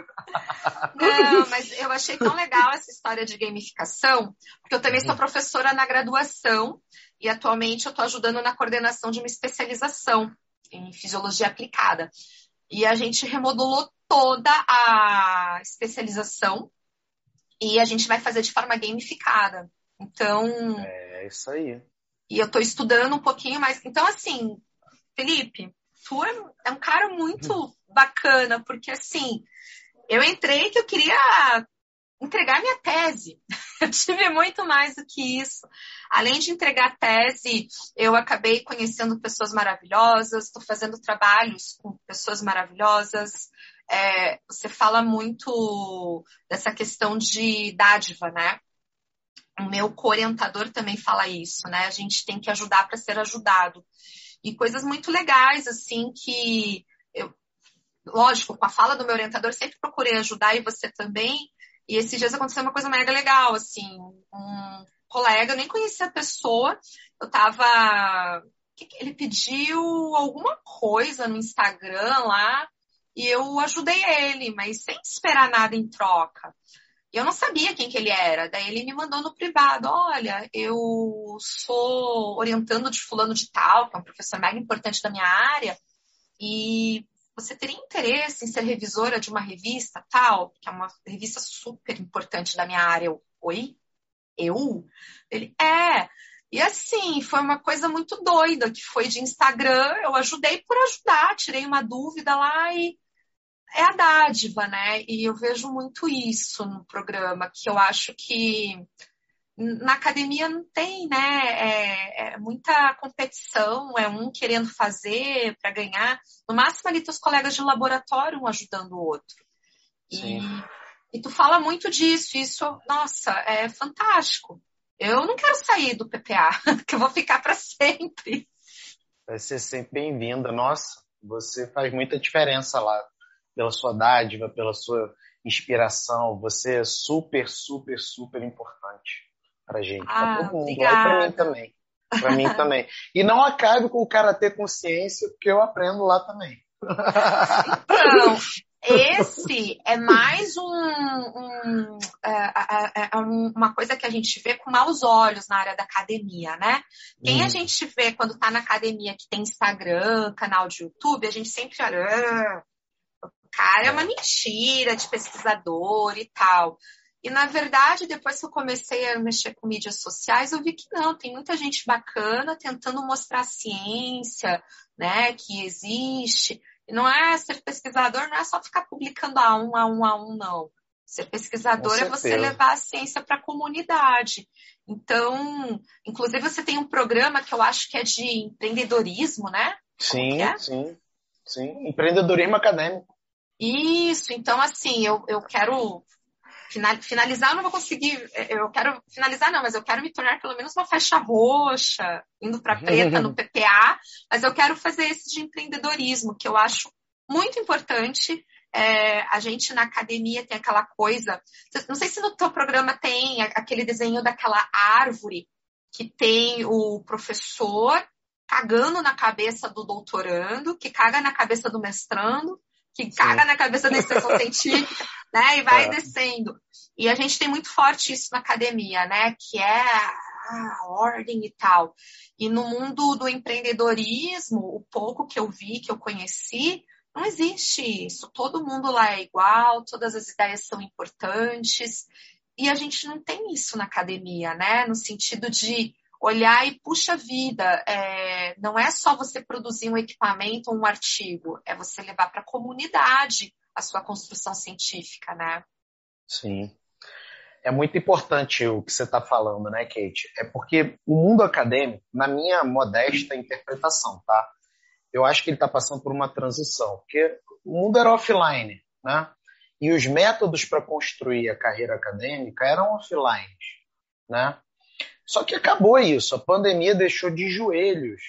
Não, mas eu achei tão legal essa história de gamificação, porque eu também sou professora na graduação e atualmente eu estou ajudando na coordenação de uma especialização em fisiologia aplicada. E a gente remodelou toda a especialização e a gente vai fazer de forma gamificada. Então. É isso aí. E eu estou estudando um pouquinho mais. Então, assim, Felipe, tu é, é um cara muito bacana, porque assim, eu entrei que eu queria entregar minha tese. Eu tive muito mais do que isso. Além de entregar a tese, eu acabei conhecendo pessoas maravilhosas, estou fazendo trabalhos com pessoas maravilhosas. É, você fala muito dessa questão de dádiva, né? O meu orientador também fala isso, né? A gente tem que ajudar para ser ajudado. E coisas muito legais, assim, que eu, lógico, com a fala do meu orientador, sempre procurei ajudar e você também. E esses dias aconteceu uma coisa mega legal, assim, um colega, eu nem conhecia a pessoa, eu tava. Ele pediu alguma coisa no Instagram lá e eu ajudei ele, mas sem esperar nada em troca. E eu não sabia quem que ele era. Daí ele me mandou no privado, olha, eu sou orientando de fulano de tal, que é um professor mega importante da minha área, e você teria interesse em ser revisora de uma revista tal, que é uma revista super importante da minha área. Eu, Oi? Eu? Ele, é. E assim, foi uma coisa muito doida, que foi de Instagram, eu ajudei por ajudar, tirei uma dúvida lá e é a dádiva, né? E eu vejo muito isso no programa, que eu acho que na academia não tem, né? É, é muita competição, é um querendo fazer para ganhar. No máximo ali teus colegas de laboratório um ajudando o outro. E, e, tu fala muito disso, isso, nossa, é fantástico. Eu não quero sair do PPA, que eu vou ficar para sempre. Vai ser sempre bem-vinda. Nossa, você faz muita diferença lá pela sua dádiva, pela sua inspiração. Você é super, super, super importante pra gente, ah, pra todo mundo. Obrigada. E pra mim também. Pra mim também. E não acabe com o cara ter consciência, porque eu aprendo lá também. Então, esse é mais um, um, é, é, é, uma coisa que a gente vê com maus olhos na área da academia, né? Quem hum. a gente vê quando tá na academia que tem Instagram, canal de YouTube, a gente sempre olha, ah, cara é uma mentira de pesquisador e tal. E, na verdade, depois que eu comecei a mexer com mídias sociais, eu vi que não, tem muita gente bacana tentando mostrar a ciência, né, que existe. E não é ser pesquisador, não é só ficar publicando a um, a um, a um, não. Ser pesquisador é você levar a ciência para a comunidade. Então, inclusive, você tem um programa que eu acho que é de empreendedorismo, né? Sim, é? sim, sim. Empreendedorismo acadêmico. Isso, então assim, eu, eu quero finalizar, eu não vou conseguir, é, eu quero finalizar não, mas eu quero me tornar pelo menos uma faixa roxa, indo para preta no PPA, mas eu quero fazer esse de empreendedorismo, que eu acho muito importante. É, a gente na academia tem aquela coisa, não sei se no teu programa tem aquele desenho daquela árvore que tem o professor cagando na cabeça do doutorando, que caga na cabeça do mestrando, que caga na cabeça da extensão científica, né? E vai é. descendo. E a gente tem muito forte isso na academia, né? Que é a ordem e tal. E no mundo do empreendedorismo, o pouco que eu vi, que eu conheci, não existe isso. Todo mundo lá é igual, todas as ideias são importantes. E a gente não tem isso na academia, né? No sentido de olhar e, puxa vida, é, não é só você produzir um equipamento ou um artigo, é você levar para a comunidade a sua construção científica, né? Sim. É muito importante o que você está falando, né, Kate? É porque o mundo acadêmico, na minha modesta interpretação, tá? Eu acho que ele está passando por uma transição, porque o mundo era offline, né? E os métodos para construir a carreira acadêmica eram offline, né? Só que acabou isso. A pandemia deixou de joelhos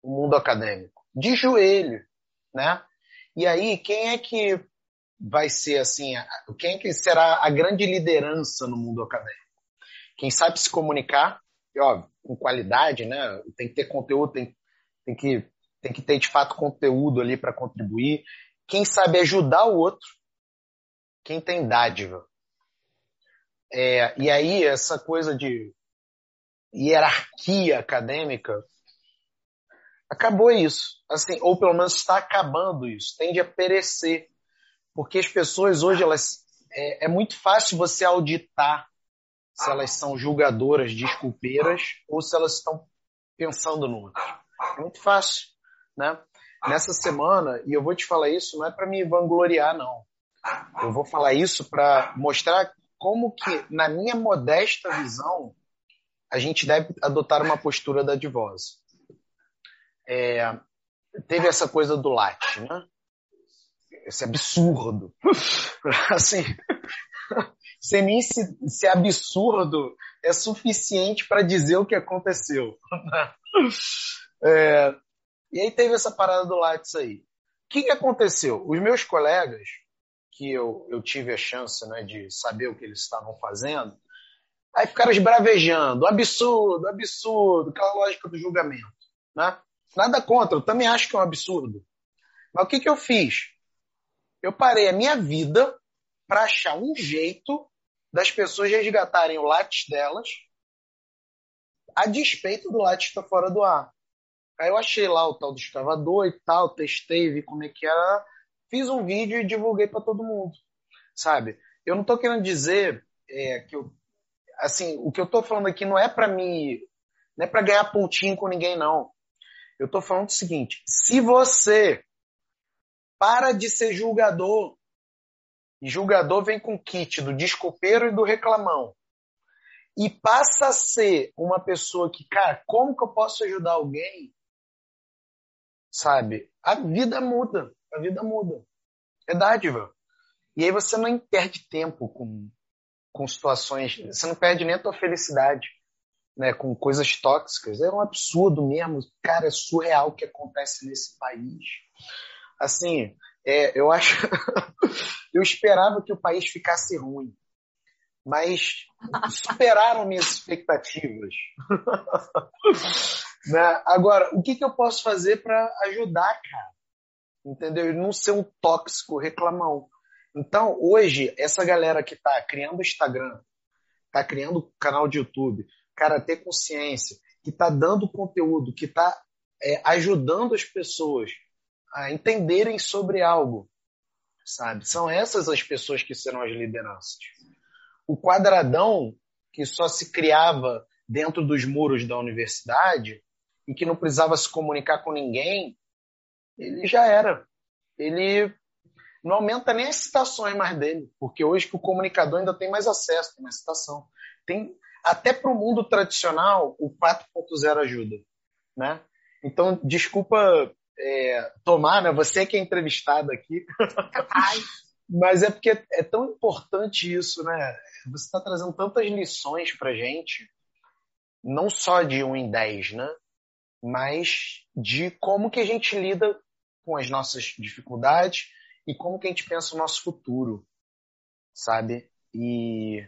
o mundo acadêmico. De joelho, né? E aí, quem é que vai ser assim, quem é que será a grande liderança no mundo acadêmico? Quem sabe se comunicar, e, ó, com qualidade, né? Tem que ter conteúdo, tem, tem que tem que ter de fato conteúdo ali para contribuir. Quem sabe ajudar o outro, quem tem dádiva. É, e aí, essa coisa de hierarquia acadêmica, acabou isso. Assim, ou pelo menos está acabando isso, tende a perecer. Porque as pessoas hoje, elas, é, é muito fácil você auditar se elas são julgadoras, desculpeiras, ou se elas estão pensando no outro. É muito fácil, né? Nessa semana, e eu vou te falar isso, não é para me vangloriar, não. Eu vou falar isso para mostrar como que, na minha modesta visão, a gente deve adotar uma postura da divose. É, teve essa coisa do latte, né? Esse absurdo. assim, sem nem se, se absurdo é suficiente para dizer o que aconteceu. é, e aí teve essa parada do Lattes aí. O que, que aconteceu? Os meus colegas, que eu, eu tive a chance né, de saber o que eles estavam fazendo, aí ficaram esbravejando, absurdo, absurdo, aquela lógica do julgamento. Né? Nada contra, eu também acho que é um absurdo. Mas o que, que eu fiz? Eu parei a minha vida para achar um jeito das pessoas resgatarem o látis delas a despeito do látis estar fora do ar. Aí eu achei lá o tal do escavador e tal, testei, vi como é que era, fiz um vídeo e divulguei para todo mundo, sabe? Eu não estou querendo dizer é, que eu, assim, o que eu estou falando aqui não é para me, não é para ganhar pontinho com ninguém não. Eu estou falando o seguinte: se você para de ser julgador e julgador vem com kit do desculpeiro e do reclamão. E passa a ser uma pessoa que, cara, como que eu posso ajudar alguém? Sabe? A vida muda. A vida muda. É dádiva. E aí você não perde tempo com, com situações. Você não perde nem a tua felicidade. Né, com coisas tóxicas. É um absurdo mesmo. Cara, é surreal o que acontece nesse país. Assim, é, eu acho. eu esperava que o país ficasse ruim, mas superaram minhas expectativas. né? Agora, o que, que eu posso fazer para ajudar, cara? Entendeu? Não ser um tóxico reclamão. Então, hoje, essa galera que está criando Instagram, está criando canal de YouTube, cara, ter consciência, que está dando conteúdo, que está é, ajudando as pessoas a entenderem sobre algo, sabe? São essas as pessoas que serão as lideranças. O quadradão que só se criava dentro dos muros da universidade e que não precisava se comunicar com ninguém, ele já era. Ele não aumenta nem as citações mais dele, porque hoje que o comunicador ainda tem mais acesso, tem mais citação. Tem até para o mundo tradicional o 4.0 ajuda, né? Então, desculpa é, tomar, né? Você que é entrevistado aqui. Mas é porque é tão importante isso, né? Você está trazendo tantas lições para gente, não só de um em dez, né? Mas de como que a gente lida com as nossas dificuldades e como que a gente pensa o nosso futuro, sabe? E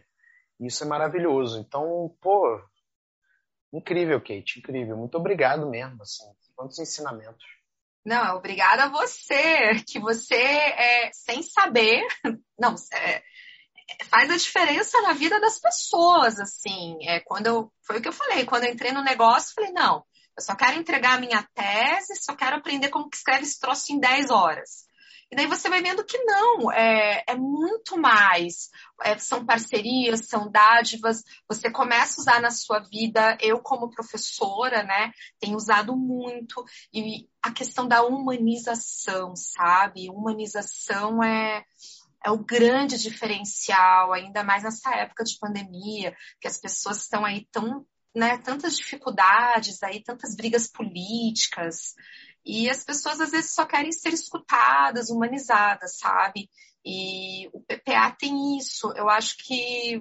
isso é maravilhoso. Então, pô, incrível, Kate, incrível. Muito obrigado mesmo, assim. Quantos ensinamentos. Não, obrigada a você, que você, é, sem saber, não, é, faz a diferença na vida das pessoas, assim. É, quando eu, foi o que eu falei, quando eu entrei no negócio, falei, não, eu só quero entregar a minha tese, só quero aprender como que escreve esse troço em 10 horas. E daí você vai vendo que não, é, é muito mais. É, são parcerias, são dádivas. Você começa a usar na sua vida. Eu, como professora, né, tenho usado muito. E a questão da humanização, sabe? Humanização é, é o grande diferencial, ainda mais nessa época de pandemia, que as pessoas estão aí tão, né, tantas dificuldades aí, tantas brigas políticas. E as pessoas às vezes só querem ser escutadas, humanizadas, sabe? E o PPA tem isso. Eu acho que,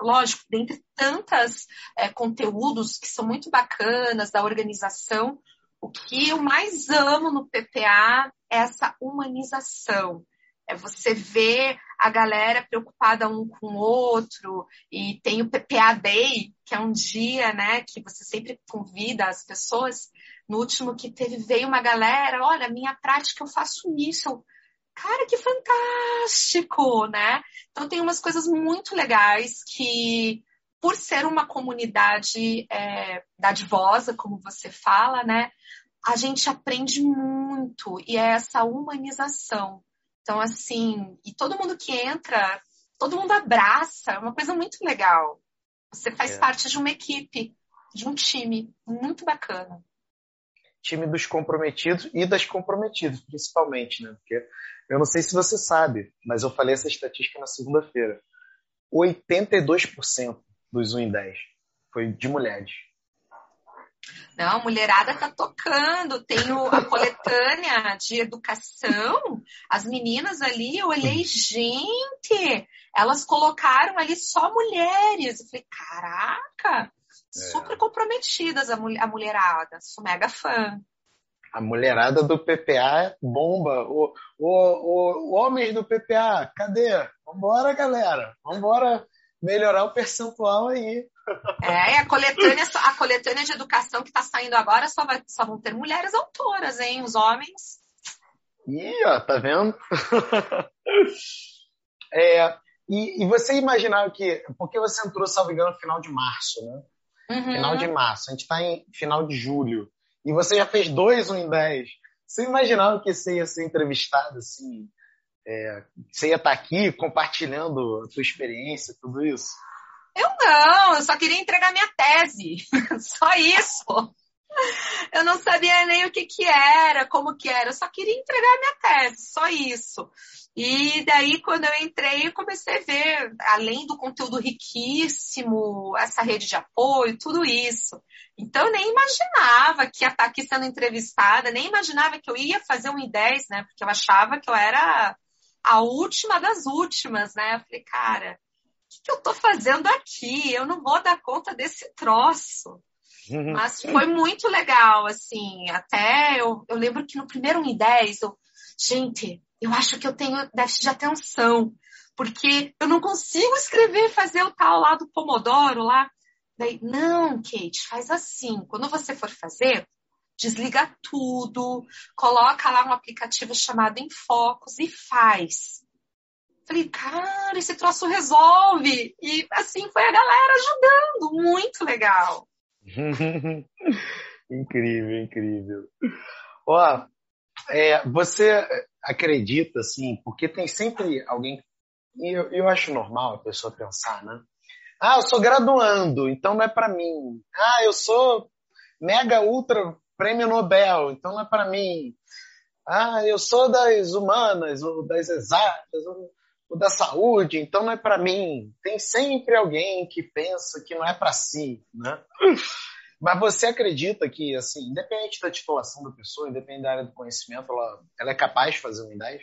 lógico, dentre tantos é, conteúdos que são muito bacanas da organização, o que eu mais amo no PPA é essa humanização. É você ver a galera preocupada um com o outro e tem o PPA Day, que é um dia, né, que você sempre convida as pessoas No último que teve, veio uma galera, olha, minha prática eu faço isso. Eu, cara, que fantástico, né? Então tem umas coisas muito legais que, por ser uma comunidade é, dadivosa, como você fala, né? A gente aprende muito e é essa humanização. Então, assim, e todo mundo que entra, todo mundo abraça, é uma coisa muito legal. Você faz é. parte de uma equipe, de um time muito bacana. Time dos comprometidos e das comprometidas, principalmente, né? Porque eu não sei se você sabe, mas eu falei essa estatística na segunda-feira. 82% dos 1 em 10 foi de mulheres. Não, a mulherada tá tocando. Tem a coletânea de educação. As meninas ali, eu olhei, gente, elas colocaram ali só mulheres. Eu falei, caraca. Super comprometidas a, a mulherada. Sou mega fã. A mulherada do PPA é bomba. O, o, o, o homens do PPA, cadê? Vambora, galera. Vambora melhorar o percentual aí. É, a coletânea, a coletânea de educação que está saindo agora só, vai, só vão ter mulheres autoras, hein? Os homens. Ih, ó, tá vendo? é, e, e, você imaginava que. Porque você entrou, salvo engano, no final de março, né? Uhum. Final de março. A gente está em final de julho. E você já fez dois um em dez. Você imaginava que você ia ser entrevistado assim? É, você ia estar tá aqui compartilhando a sua experiência, tudo isso? Eu não, eu só queria entregar minha tese. só isso. Eu não sabia nem o que que era, como que era, eu só queria entregar minha tese, só isso. E daí, quando eu entrei, eu comecei a ver, além do conteúdo riquíssimo, essa rede de apoio, tudo isso. Então, eu nem imaginava que ia estar aqui sendo entrevistada, nem imaginava que eu ia fazer um I10, né? Porque eu achava que eu era a última das últimas, né? Eu falei, cara, que, que eu tô fazendo aqui? Eu não vou dar conta desse troço. Uhum. Mas foi muito legal, assim. Até eu, eu lembro que no primeiro 1 em 10, eu, gente, eu acho que eu tenho déficit de atenção, porque eu não consigo escrever, fazer o tal lá do Pomodoro lá. Daí, não, Kate, faz assim. Quando você for fazer, desliga tudo, coloca lá um aplicativo chamado Infocus e faz. Falei, cara, esse troço resolve. E assim foi a galera ajudando. Muito legal. incrível, incrível. Ó, é, você acredita, assim, porque tem sempre alguém. E eu, eu acho normal a pessoa pensar, né? Ah, eu sou graduando, então não é para mim. Ah, eu sou mega ultra prêmio Nobel, então não é para mim. Ah, eu sou das humanas, ou das exatas, ou o da saúde, então não é para mim. Tem sempre alguém que pensa que não é para si, né? Mas você acredita que, assim, independente da titulação da pessoa, independente da área do conhecimento, ela, ela é capaz de fazer um 10?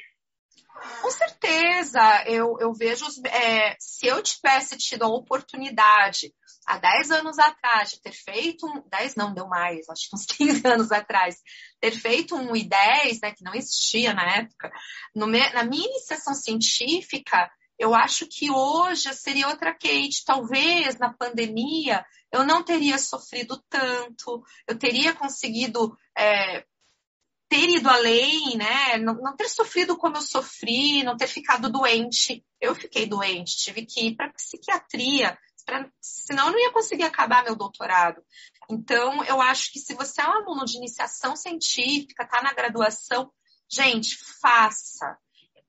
Com certeza, eu, eu vejo, é, se eu tivesse tido a oportunidade há 10 anos atrás de ter feito um, 10 não, deu mais, acho que uns 15 anos atrás, ter feito um I10, né, que não existia na época, no, na minha iniciação científica, eu acho que hoje seria outra Kate. Talvez na pandemia eu não teria sofrido tanto, eu teria conseguido é, ter ido além, né? Não, não, ter sofrido como eu sofri, não ter ficado doente. Eu fiquei doente, tive que ir para psiquiatria, pra, senão eu não ia conseguir acabar meu doutorado. Então, eu acho que se você é um aluno de iniciação científica, está na graduação, gente, faça.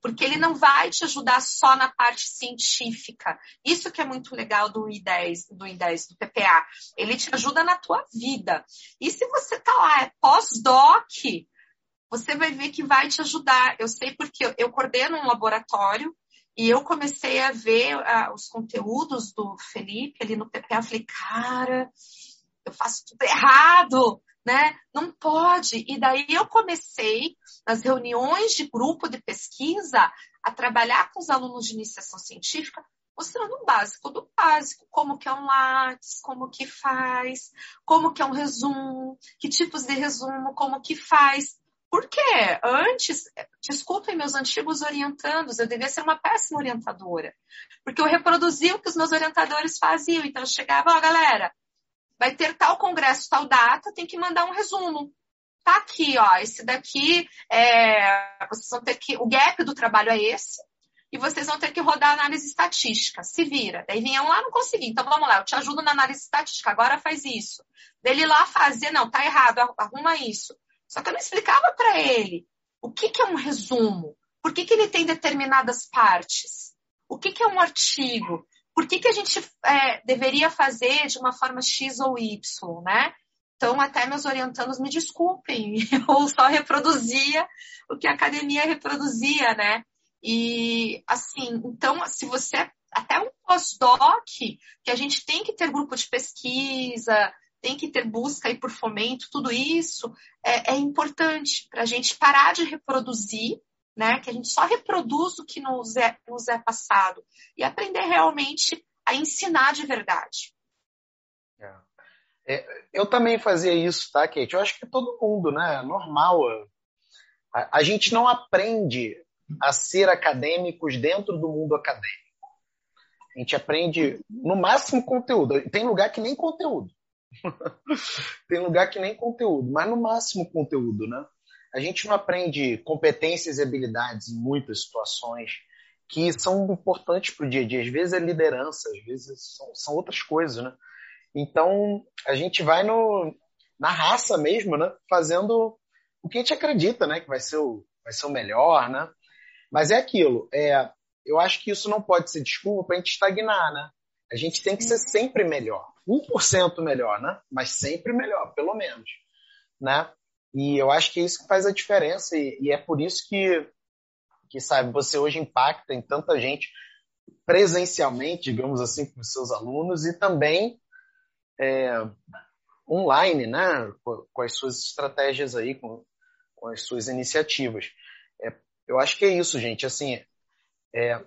Porque ele não vai te ajudar só na parte científica. Isso que é muito legal do I10, do I10, do PPA. Ele te ajuda na tua vida. E se você tá lá, é pós-doc, você vai ver que vai te ajudar. Eu sei porque eu coordeno um laboratório e eu comecei a ver uh, os conteúdos do Felipe ali no PPA. Falei, cara, eu faço tudo errado, né? Não pode. E daí eu comecei, nas reuniões de grupo de pesquisa, a trabalhar com os alunos de iniciação científica, mostrando o básico do básico, como que é um lápis, como que faz, como que é um resumo, que tipos de resumo, como que faz. Porque antes, desculpem meus antigos orientandos, eu devia ser uma péssima orientadora. Porque eu reproduzia o que os meus orientadores faziam. Então eu chegava, ó, oh, galera, vai ter tal congresso, tal data, tem que mandar um resumo. tá aqui, ó, esse daqui, é, vocês vão ter que, o gap do trabalho é esse, e vocês vão ter que rodar análise estatística. Se vira. Daí vinham lá, não consegui. Então vamos lá, eu te ajudo na análise estatística, agora faz isso. Dele lá fazer, não, tá errado, arruma isso. Só que eu não explicava para ele o que, que é um resumo, por que, que ele tem determinadas partes, o que, que é um artigo, por que, que a gente é, deveria fazer de uma forma X ou Y, né? Então, até meus orientandos me desculpem, eu só reproduzia o que a academia reproduzia, né? E, assim, então, se você, até um pós-doc, que a gente tem que ter grupo de pesquisa, tem que ter busca aí por fomento, tudo isso é, é importante para a gente parar de reproduzir, né? Que a gente só reproduz o que nos é, nos é passado e aprender realmente a ensinar de verdade. É. É, eu também fazia isso, tá, Kate? Eu acho que todo mundo, né? Normal. A, a gente não aprende a ser acadêmicos dentro do mundo acadêmico. A gente aprende no máximo conteúdo. Tem lugar que nem conteúdo. Tem lugar que nem conteúdo, mas no máximo conteúdo, né? A gente não aprende competências e habilidades em muitas situações que são importantes para o dia a dia. Às vezes é liderança, às vezes são, são outras coisas, né? Então, a gente vai no, na raça mesmo, né? Fazendo o que a gente acredita, né? Que vai ser o, vai ser o melhor, né? Mas é aquilo. É, eu acho que isso não pode ser desculpa para a gente estagnar, né? A gente tem que ser sempre melhor. 1% melhor, né? Mas sempre melhor, pelo menos, né? E eu acho que é isso que faz a diferença e, e é por isso que, que, sabe, você hoje impacta em tanta gente presencialmente, digamos assim, com os seus alunos e também é, online, né? Com, com, as suas estratégias aí, com, com as suas iniciativas. É, eu acho que é isso, gente. Assim, é,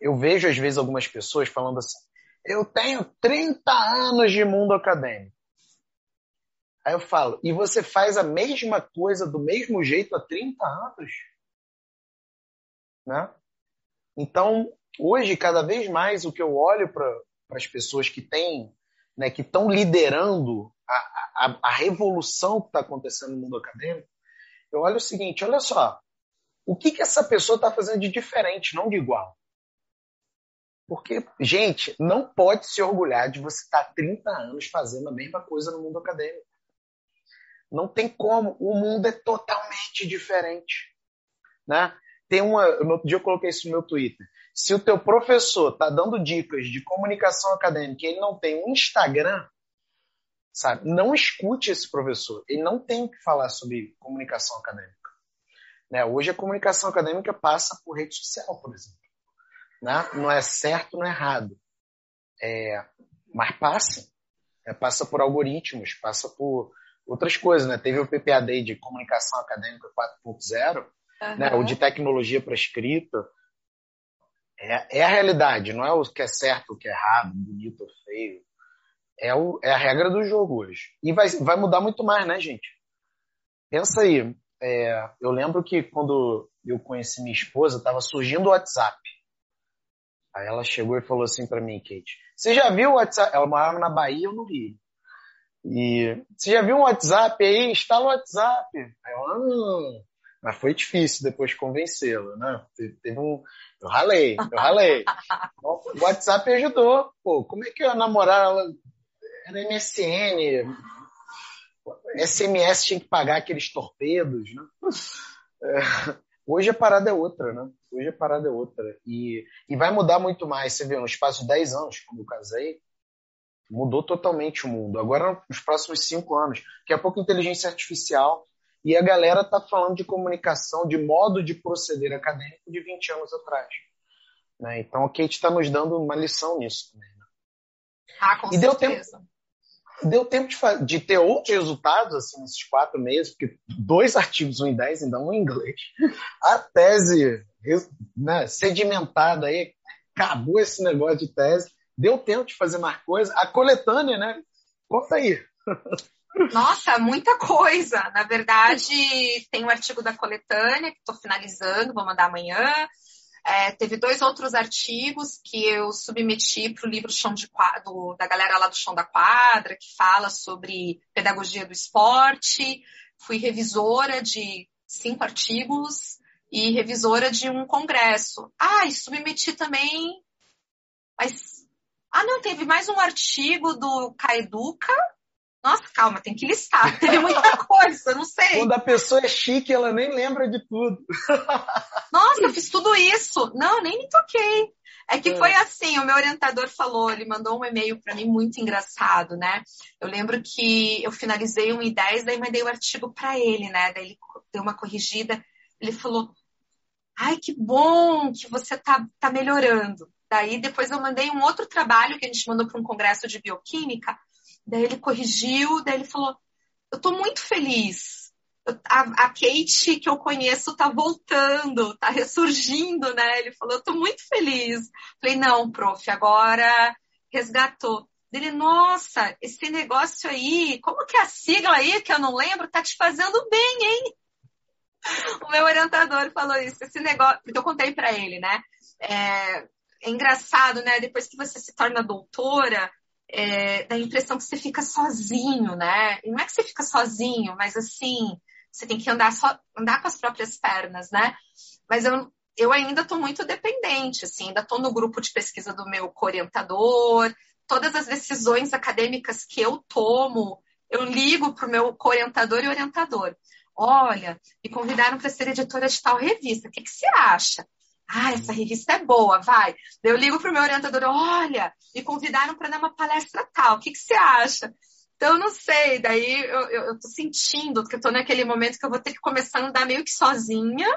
eu vejo às vezes algumas pessoas falando assim: eu tenho 30 anos de mundo acadêmico. Aí eu falo, e você faz a mesma coisa do mesmo jeito há 30 anos? Né? Então, hoje, cada vez mais, o que eu olho para as pessoas que têm, né, que estão liderando a, a, a revolução que está acontecendo no mundo acadêmico, eu olho o seguinte, olha só, o que, que essa pessoa está fazendo de diferente, não de igual? Porque, gente, não pode se orgulhar de você estar 30 anos fazendo a mesma coisa no mundo acadêmico. Não tem como. O mundo é totalmente diferente. Né? Tem uma, no outro dia eu coloquei isso no meu Twitter. Se o teu professor está dando dicas de comunicação acadêmica e ele não tem um Instagram, sabe? Não escute esse professor. Ele não tem que falar sobre comunicação acadêmica. Né? Hoje a comunicação acadêmica passa por rede social, por exemplo. Né? Não é certo, não é errado. É, mas passa. É, passa por algoritmos, passa por outras coisas. Né? Teve o PPAD de Comunicação Acadêmica 4.0, uhum. né? o de Tecnologia para Escrita. É, é, a realidade, não é o que é certo, o que é errado, bonito ou feio. É, o, é a regra do jogo hoje. E vai, vai mudar muito mais, né, gente? Pensa aí. É, eu lembro que quando eu conheci minha esposa, estava surgindo o WhatsApp. Aí ela chegou e falou assim para mim, Kate, você já viu o WhatsApp? Ela morava na Bahia ou no Rio. E você já viu um WhatsApp aí? Instala o WhatsApp. Aí eu, ah, mas foi difícil depois convencê-la, né? Teve um, eu ralei, eu ralei. o WhatsApp ajudou. Pô, como é que eu ia namorar ela? Era MSN, SMS tinha que pagar aqueles torpedos, né? É, Hoje a parada é outra, né? Hoje a parada é outra. E, e vai mudar muito mais. Você vê, no espaço de 10 anos, quando eu casei, mudou totalmente o mundo. Agora, nos próximos 5 anos, daqui a pouco inteligência artificial. E a galera tá falando de comunicação, de modo de proceder acadêmico de 20 anos atrás. Né? Então a Kate está nos dando uma lição nisso também. Né? Ah, com e certeza. Deu tempo, deu tempo de, de, ter outros resultados assim, nesses quatro meses, porque dois artigos, um em dez, ainda um em inglês. A tese né, sedimentada aí, acabou esse negócio de tese, deu tempo de fazer mais coisa. A coletânea, né? Conta aí. Nossa, muita coisa. Na verdade, tem um artigo da coletânea que estou finalizando, vou mandar amanhã. É, teve dois outros artigos que eu submeti para o livro Chão de Quadro, da galera lá do Chão da Quadra, que fala sobre pedagogia do esporte. fui revisora de cinco artigos e revisora de um congresso. Ah, e submeti também. Mas. Ah, não, teve mais um artigo do Caeduca. Nossa, calma, tem que listar. Teve muita coisa, não sei. Quando a pessoa é chique, ela nem lembra de tudo. Nossa, eu fiz tudo isso. Não, nem me toquei. É que é. foi assim, o meu orientador falou, ele mandou um e-mail para mim muito engraçado, né? Eu lembro que eu finalizei um I10, daí mandei o artigo para ele, né? Daí ele deu uma corrigida. Ele falou: "Ai, que bom que você tá, tá melhorando". Daí depois eu mandei um outro trabalho que a gente mandou para um congresso de bioquímica. Daí ele corrigiu, daí ele falou: "Eu tô muito feliz a, a, Kate que eu conheço tá voltando, tá ressurgindo, né? Ele falou, eu tô muito feliz. Falei, não, prof, agora resgatou. Ele, nossa, esse negócio aí, como que é a sigla aí, que eu não lembro, tá te fazendo bem, hein? O meu orientador falou isso, esse negócio, porque eu contei para ele, né? É, é, engraçado, né? Depois que você se torna doutora, é, dá a impressão que você fica sozinho, né? E não é que você fica sozinho, mas assim, você tem que andar só, andar com as próprias pernas, né? Mas eu, eu ainda estou muito dependente, assim, ainda estou no grupo de pesquisa do meu orientador, todas as decisões acadêmicas que eu tomo, eu ligo para o meu orientador e orientador. Olha, me convidaram para ser editora de tal revista, o que, que você acha? Ah, essa revista é boa, vai. Eu ligo para o meu orientador, olha, me convidaram para dar uma palestra tal, o que, que você acha? Então, não sei, daí eu, eu, eu tô sentindo que eu tô naquele momento que eu vou ter que começar a andar meio que sozinha,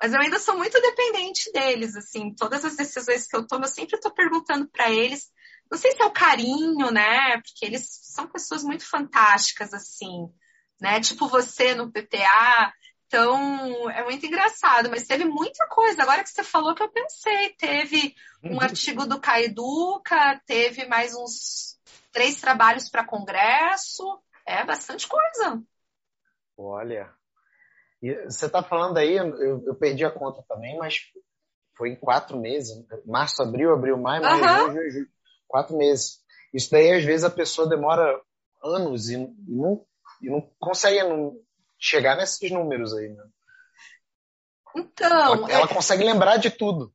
mas eu ainda sou muito dependente deles, assim, todas as decisões que eu tomo, eu sempre tô perguntando para eles, não sei se é o carinho, né, porque eles são pessoas muito fantásticas, assim, né, tipo você no PPA, então é muito engraçado, mas teve muita coisa, agora que você falou que eu pensei, teve um uhum. artigo do Caiduca, teve mais uns três trabalhos para congresso, é bastante coisa. Olha, e você está falando aí, eu, eu, perdi a conta também, mas foi em quatro meses, março, abril, abril, maio, maio, uhum. junho, junho, quatro meses. Isso daí às vezes a pessoa demora anos e não, e não consegue não chegar nesses números aí, né? Então. Ela, ela é... consegue lembrar de tudo.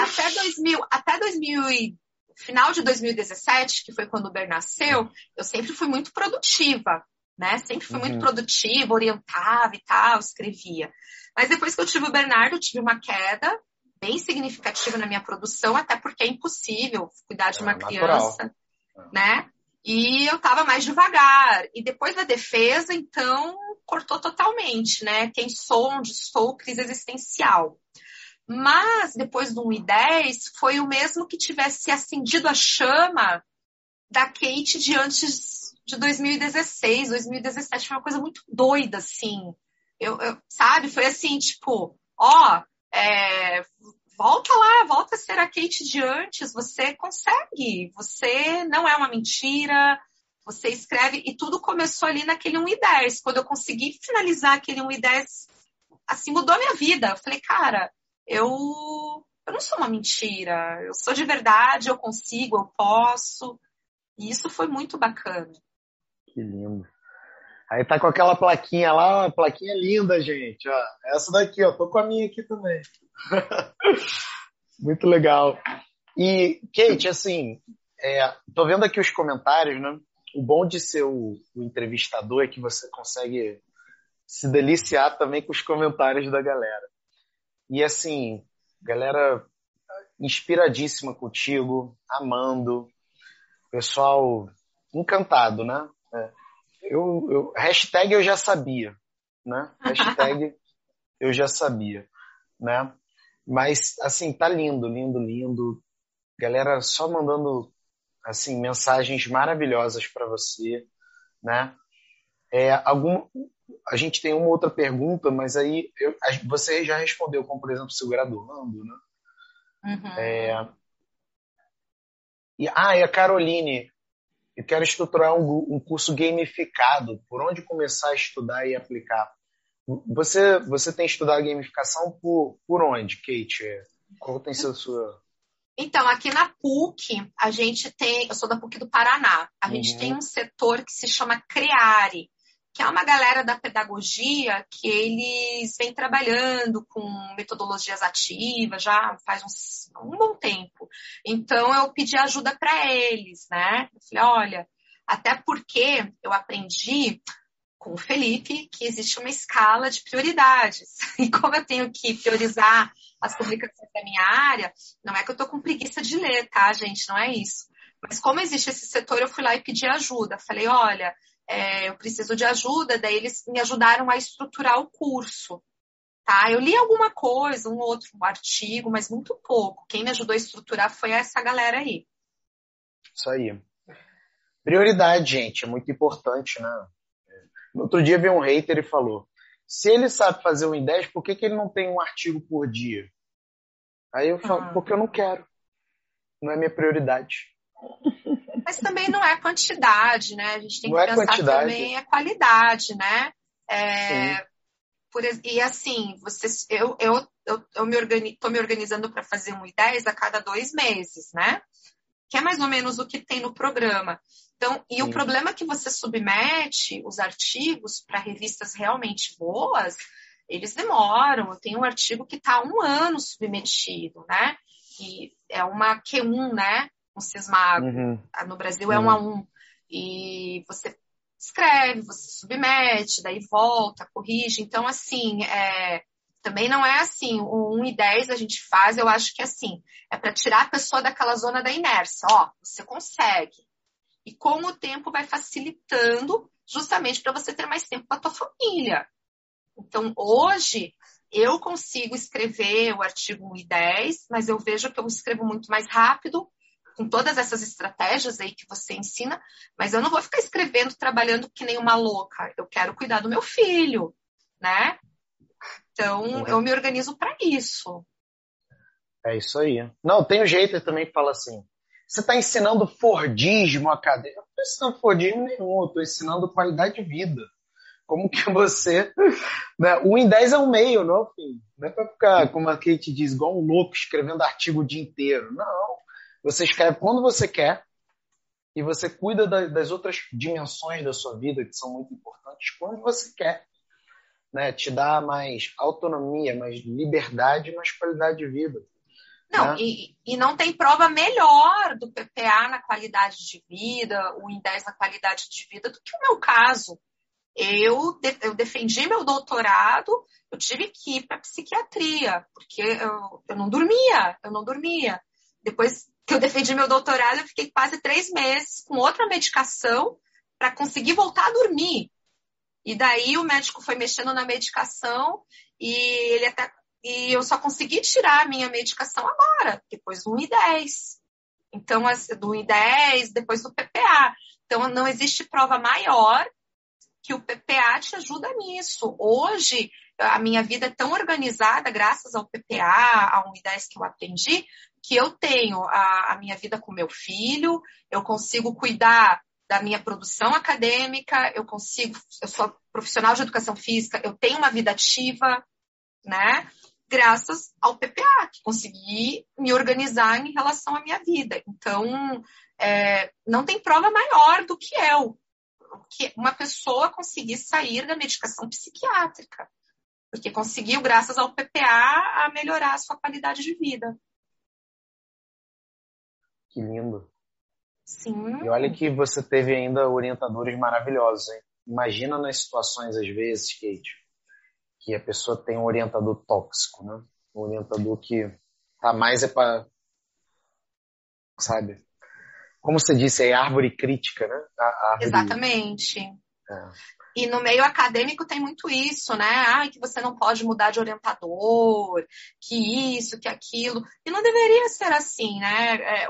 Até 2000, até 2000 final de 2017, que foi quando o Ber nasceu, eu sempre fui muito produtiva, né? Sempre fui uhum. muito produtiva, orientava e tal, escrevia. Mas depois que eu tive o Bernardo, eu tive uma queda bem significativa na minha produção, até porque é impossível cuidar de é uma é, criança, né? E eu estava mais devagar. E depois da defesa, então, cortou totalmente, né? Quem sou, onde estou, crise existencial. Mas depois do 1 e 10 foi o mesmo que tivesse acendido a chama da Kate de antes de 2016, 2017 foi uma coisa muito doida, assim. Eu, eu sabe? Foi assim, tipo, ó, é, volta lá, volta a ser a Kate de antes, você consegue, você não é uma mentira, você escreve, e tudo começou ali naquele 1 e 10. Quando eu consegui finalizar aquele 1 e 10, assim, mudou minha vida. Eu falei, cara, eu, eu não sou uma mentira, eu sou de verdade, eu consigo, eu posso. E isso foi muito bacana. Que lindo. Aí tá com aquela plaquinha lá, uma plaquinha linda, gente. Ó, essa daqui, ó, tô com a minha aqui também. muito legal. E, Kate, assim, é, tô vendo aqui os comentários, né? O bom de ser o, o entrevistador é que você consegue se deliciar também com os comentários da galera. E assim, galera inspiradíssima contigo, amando, pessoal encantado, né? É. Eu, eu, hashtag eu já sabia, né? Hashtag eu já sabia, né? Mas, assim, tá lindo, lindo, lindo. Galera só mandando, assim, mensagens maravilhosas para você, né? É, algum, a gente tem uma outra pergunta, mas aí eu, você já respondeu, como por exemplo, se graduando, né? Uhum. É, e, ah, e a Caroline, eu quero estruturar um, um, curso gamificado. Por onde começar a estudar e aplicar? Você, você tem estudado gamificação por, por onde, Kate? Qual tem sido a sua... Então, aqui na PUC, a gente tem... Eu sou da PUC do Paraná. A gente uhum. tem um setor que se chama CREARE, que é uma galera da pedagogia que eles vêm trabalhando com metodologias ativas já faz uns, um bom tempo. Então eu pedi ajuda para eles, né? Eu falei, olha, até porque eu aprendi com o Felipe que existe uma escala de prioridades. E como eu tenho que priorizar as publicações da minha área, não é que eu estou com preguiça de ler, tá, gente? Não é isso. Mas como existe esse setor, eu fui lá e pedi ajuda. Falei, olha, é, eu preciso de ajuda. Daí eles me ajudaram a estruturar o curso. Tá? Eu li alguma coisa, um outro um artigo, mas muito pouco. Quem me ajudou a estruturar foi essa galera aí. Isso aí. Prioridade, gente, é muito importante, né? No outro dia veio um hater e falou: se ele sabe fazer um em 10, por que, que ele não tem um artigo por dia? Aí eu falo, ah. porque eu não quero. Não é minha prioridade. Mas também não é quantidade, né? A gente tem não que é pensar quantidade. também a qualidade, né? É, por, e assim, vocês, eu, eu, eu, eu me organi, tô me organizando para fazer um I10 a cada dois meses, né? Que é mais ou menos o que tem no programa. Então, e Sim. o problema é que você submete os artigos para revistas realmente boas, eles demoram. Eu tenho um artigo que está um ano submetido, né? E é uma Q1, né? Um cismago. Uhum. Ah, no Brasil uhum. é um a um. E você escreve, você submete, daí volta, corrige. Então, assim, é, também não é assim, o 1 e 10 a gente faz, eu acho que é assim, é para tirar a pessoa daquela zona da inércia. Ó, você consegue. E com o tempo vai facilitando justamente para você ter mais tempo com a tua família. Então, hoje, eu consigo escrever o artigo 1 e 10, mas eu vejo que eu escrevo muito mais rápido, com todas essas estratégias aí que você ensina, mas eu não vou ficar escrevendo, trabalhando que nem uma louca. Eu quero cuidar do meu filho, né? Então, uhum. eu me organizo para isso. É isso aí. Não, tem um jeito também que fala assim: você está ensinando Fordismo acadêmico. Eu não estou ensinando Fordismo nenhum, eu estou ensinando qualidade de vida. Como que você. Né? O em 10 é um meio, não é o fim. Não é para ficar, como a Kate diz, igual um louco escrevendo artigo o dia inteiro. Não. Você escreve quando você quer e você cuida das outras dimensões da sua vida que são muito importantes quando você quer. Né? Te dá mais autonomia, mais liberdade, mais qualidade de vida. Não, né? e, e não tem prova melhor do PPA na qualidade de vida, o IN10 na qualidade de vida, do que o meu caso. Eu, eu defendi meu doutorado, eu tive que ir para psiquiatria, porque eu, eu não dormia, eu não dormia. Depois que eu defendi meu doutorado, eu fiquei quase três meses com outra medicação para conseguir voltar a dormir. E daí o médico foi mexendo na medicação e ele até e eu só consegui tirar a minha medicação agora, depois do 1 e 10. Então, do 1 e 10, depois do PPA. Então, não existe prova maior que o PPA te ajuda nisso. Hoje, a minha vida é tão organizada, graças ao PPA, a 1 e 10 que eu aprendi, que eu tenho a, a minha vida com meu filho, eu consigo cuidar da minha produção acadêmica, eu consigo, eu sou profissional de educação física, eu tenho uma vida ativa, né? graças ao PPA, que consegui me organizar em relação à minha vida. Então, é, não tem prova maior do que eu, que uma pessoa conseguir sair da medicação psiquiátrica, porque conseguiu, graças ao PPA, a melhorar a sua qualidade de vida. Que lindo. Sim. E olha que você teve ainda orientadores maravilhosos, hein? Imagina nas situações, às vezes, Kate, que a pessoa tem um orientador tóxico, né? Um orientador que tá mais é para sabe? Como você disse, é árvore crítica, né? Árvore... Exatamente. É. E no meio acadêmico tem muito isso, né? Ah, que você não pode mudar de orientador, que isso, que aquilo. E não deveria ser assim, né? É, é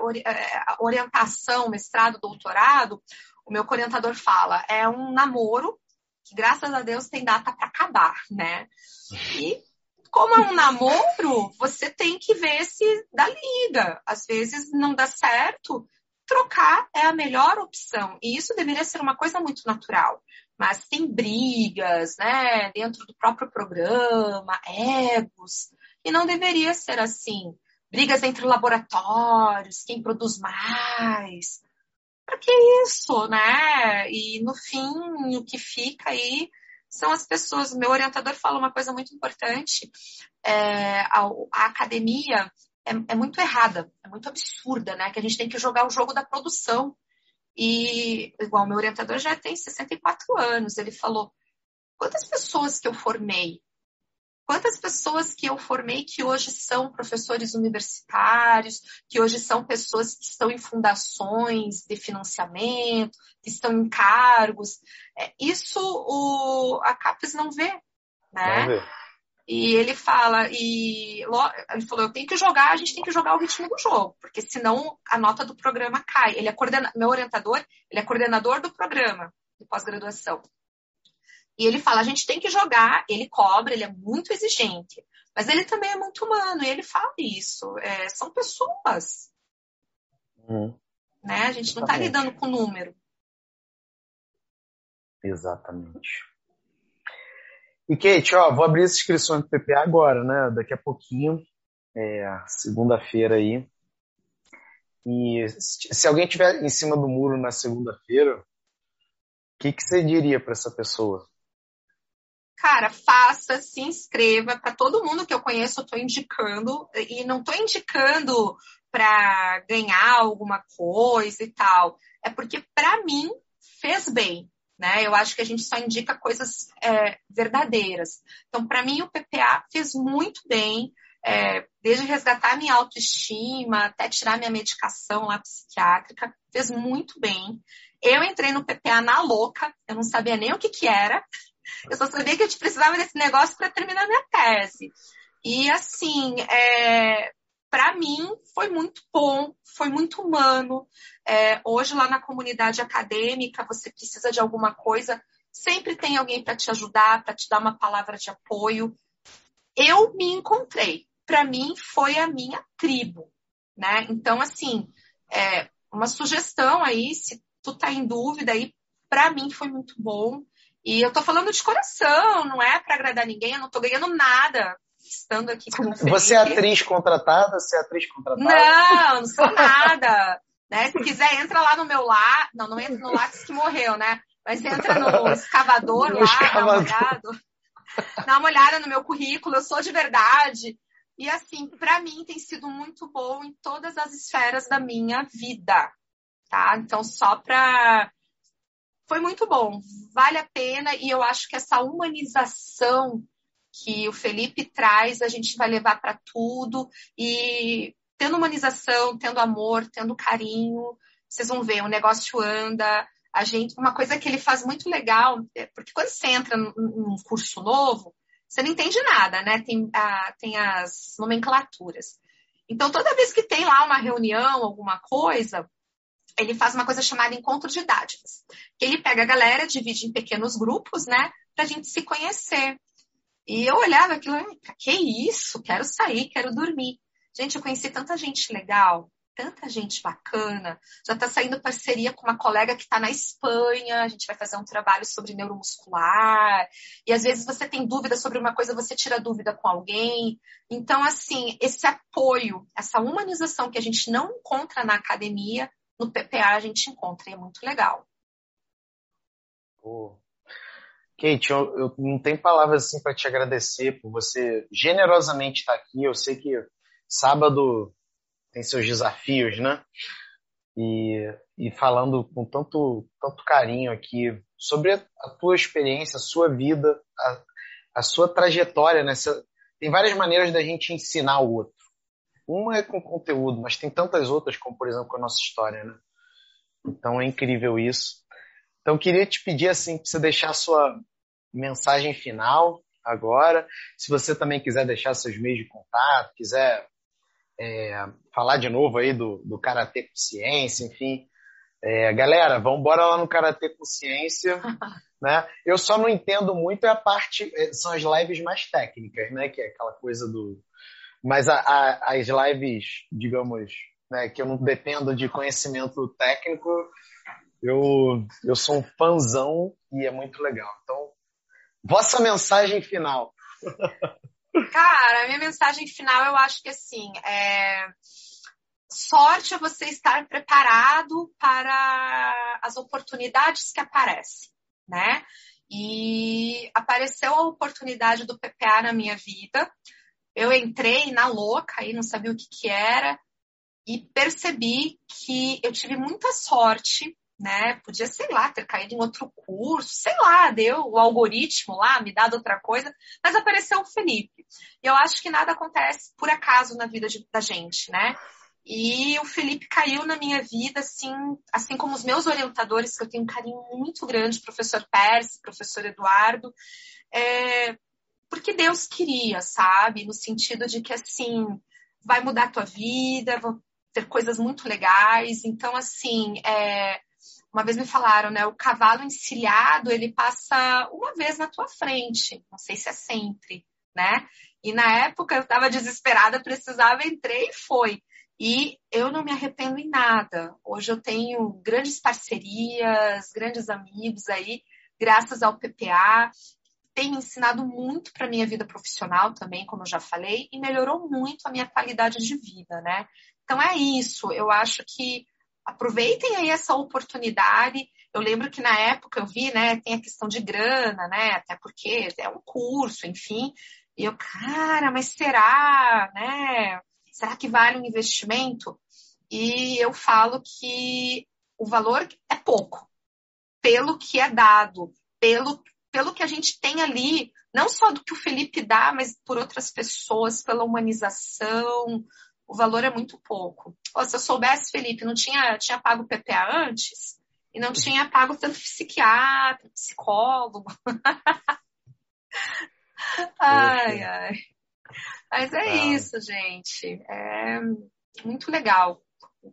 orientação, mestrado, doutorado, o meu orientador fala, é um namoro que graças a Deus tem data para acabar, né? E como é um namoro, você tem que ver se dá liga. Às vezes não dá certo, trocar é a melhor opção. E isso deveria ser uma coisa muito natural. Mas tem brigas, né, dentro do próprio programa, egos, e não deveria ser assim. Brigas entre laboratórios, quem produz mais. para que isso, né? E no fim, o que fica aí são as pessoas. Meu orientador fala uma coisa muito importante: é, a, a, academia é, é, muito errada, é muito absurda, né? Que a gente tem que jogar o jogo da produção. E, igual, meu orientador já tem 64 anos, ele falou: quantas pessoas que eu formei Quantas pessoas que eu formei que hoje são professores universitários, que hoje são pessoas que estão em fundações de financiamento, que estão em cargos. É, isso o, a CAPES não vê, né? Não vê. E ele fala, e ele falou, eu tenho que jogar, a gente tem que jogar o ritmo do jogo, porque senão a nota do programa cai. Ele é coordena, meu orientador, ele é coordenador do programa de pós-graduação. E ele fala, a gente tem que jogar, ele cobra, ele é muito exigente. Mas ele também é muito humano, e ele fala isso. É, são pessoas. Hum. Né? A gente não está lidando com número. Exatamente. E Kate, ó, vou abrir as inscrições do PPA agora, né? Daqui a pouquinho, é, segunda-feira aí. E se alguém tiver em cima do muro na segunda-feira, o que, que você diria para essa pessoa? cara, faça, se inscreva. Para todo mundo que eu conheço, eu estou indicando. E não estou indicando para ganhar alguma coisa e tal. É porque, para mim, fez bem. Né? Eu acho que a gente só indica coisas é, verdadeiras. Então, para mim, o PPA fez muito bem. É, desde resgatar minha autoestima até tirar minha medicação lá psiquiátrica, fez muito bem. Eu entrei no PPA na louca, eu não sabia nem o que que era, eu só sabia que eu precisava desse negócio para terminar minha tese. E assim, é, para mim foi muito bom, foi muito humano. É, hoje lá na comunidade acadêmica você precisa de alguma coisa, sempre tem alguém para te ajudar, para te dar uma palavra de apoio. Eu me encontrei. Para mim foi a minha tribo, né? Então assim, é, uma sugestão aí, se tu tá em dúvida aí, para mim foi muito bom. E eu tô falando de coração, não é para agradar ninguém, eu não tô ganhando nada estando aqui Você é atriz contratada? Você é atriz contratada? Não, não sou nada. né? Se quiser, entra lá no meu lá. Não, não entra no Lattes que morreu, né? Mas entra no escavador no lá, escavador. dá uma olhada. Dá uma olhada no meu currículo, eu sou de verdade. E assim, para mim tem sido muito bom em todas as esferas da minha vida, tá? Então, só para foi muito bom, vale a pena e eu acho que essa humanização que o Felipe traz, a gente vai levar para tudo e tendo humanização, tendo amor, tendo carinho, vocês vão ver, o negócio anda, a gente, uma coisa que ele faz muito legal, é, porque quando você entra num curso novo, você não entende nada, né? Tem, a, tem as nomenclaturas. Então, toda vez que tem lá uma reunião, alguma coisa, ele faz uma coisa chamada encontro de idades. Ele pega a galera, divide em pequenos grupos, né, pra gente se conhecer. E eu olhava aquilo, que isso? Quero sair, quero dormir. Gente, eu conheci tanta gente legal, tanta gente bacana. Já está saindo parceria com uma colega que está na Espanha. A gente vai fazer um trabalho sobre neuromuscular. E às vezes você tem dúvida sobre uma coisa, você tira dúvida com alguém. Então, assim, esse apoio, essa humanização que a gente não encontra na academia, no PPA a gente encontra e é muito legal. Pô. Kate, eu, eu não tenho palavras assim para te agradecer por você generosamente estar aqui. Eu sei que sábado tem seus desafios, né? E, e falando com tanto, tanto carinho aqui sobre a, a tua experiência, a sua vida, a, a sua trajetória. Né? Tem várias maneiras da gente ensinar o outro. Uma é com conteúdo, mas tem tantas outras, como por exemplo com a nossa história, né? Então é incrível isso. Então queria te pedir assim para você deixar a sua mensagem final agora. Se você também quiser deixar seus meios de contato, quiser é, falar de novo aí do, do Karatê Consciência, enfim. É, galera, vamos embora lá no Karatê Consciência. né? Eu só não entendo muito a parte, é, são as lives mais técnicas, né? Que é aquela coisa do mas a, a, as lives, digamos, né, que eu não dependo de conhecimento técnico, eu, eu sou um fãzão e é muito legal. Então, vossa mensagem final. Cara, a minha mensagem final eu acho que assim, é... sorte é você estar preparado para as oportunidades que aparecem, né? E apareceu a oportunidade do PPA na minha vida. Eu entrei na louca e não sabia o que, que era e percebi que eu tive muita sorte, né? Podia, sei lá, ter caído em outro curso, sei lá, deu o algoritmo lá, me dado outra coisa, mas apareceu o Felipe. E eu acho que nada acontece por acaso na vida de, da gente, né? E o Felipe caiu na minha vida, assim, assim como os meus orientadores, que eu tenho um carinho muito grande, professor Pérez, professor Eduardo, é, porque Deus queria, sabe? No sentido de que, assim, vai mudar a tua vida, ter coisas muito legais. Então, assim, é, uma vez me falaram, né? O cavalo encilhado, ele passa uma vez na tua frente. Não sei se é sempre, né? E na época eu estava desesperada, precisava, entrei e foi. E eu não me arrependo em nada. Hoje eu tenho grandes parcerias, grandes amigos aí, graças ao PPA. Tem ensinado muito para minha vida profissional também, como eu já falei, e melhorou muito a minha qualidade de vida, né? Então é isso. Eu acho que aproveitem aí essa oportunidade. Eu lembro que na época eu vi, né, tem a questão de grana, né, até porque é um curso, enfim. E eu, cara, mas será, né? será que vale um investimento? E eu falo que o valor é pouco, pelo que é dado, pelo, pelo que a gente tem ali, não só do que o Felipe dá, mas por outras pessoas, pela humanização, o valor é muito pouco. Pô, se eu soubesse, Felipe, não tinha, tinha pago PPA antes e não tinha pago tanto psiquiatra, psicólogo. ai, ai. Mas é ah. isso, gente. É muito legal.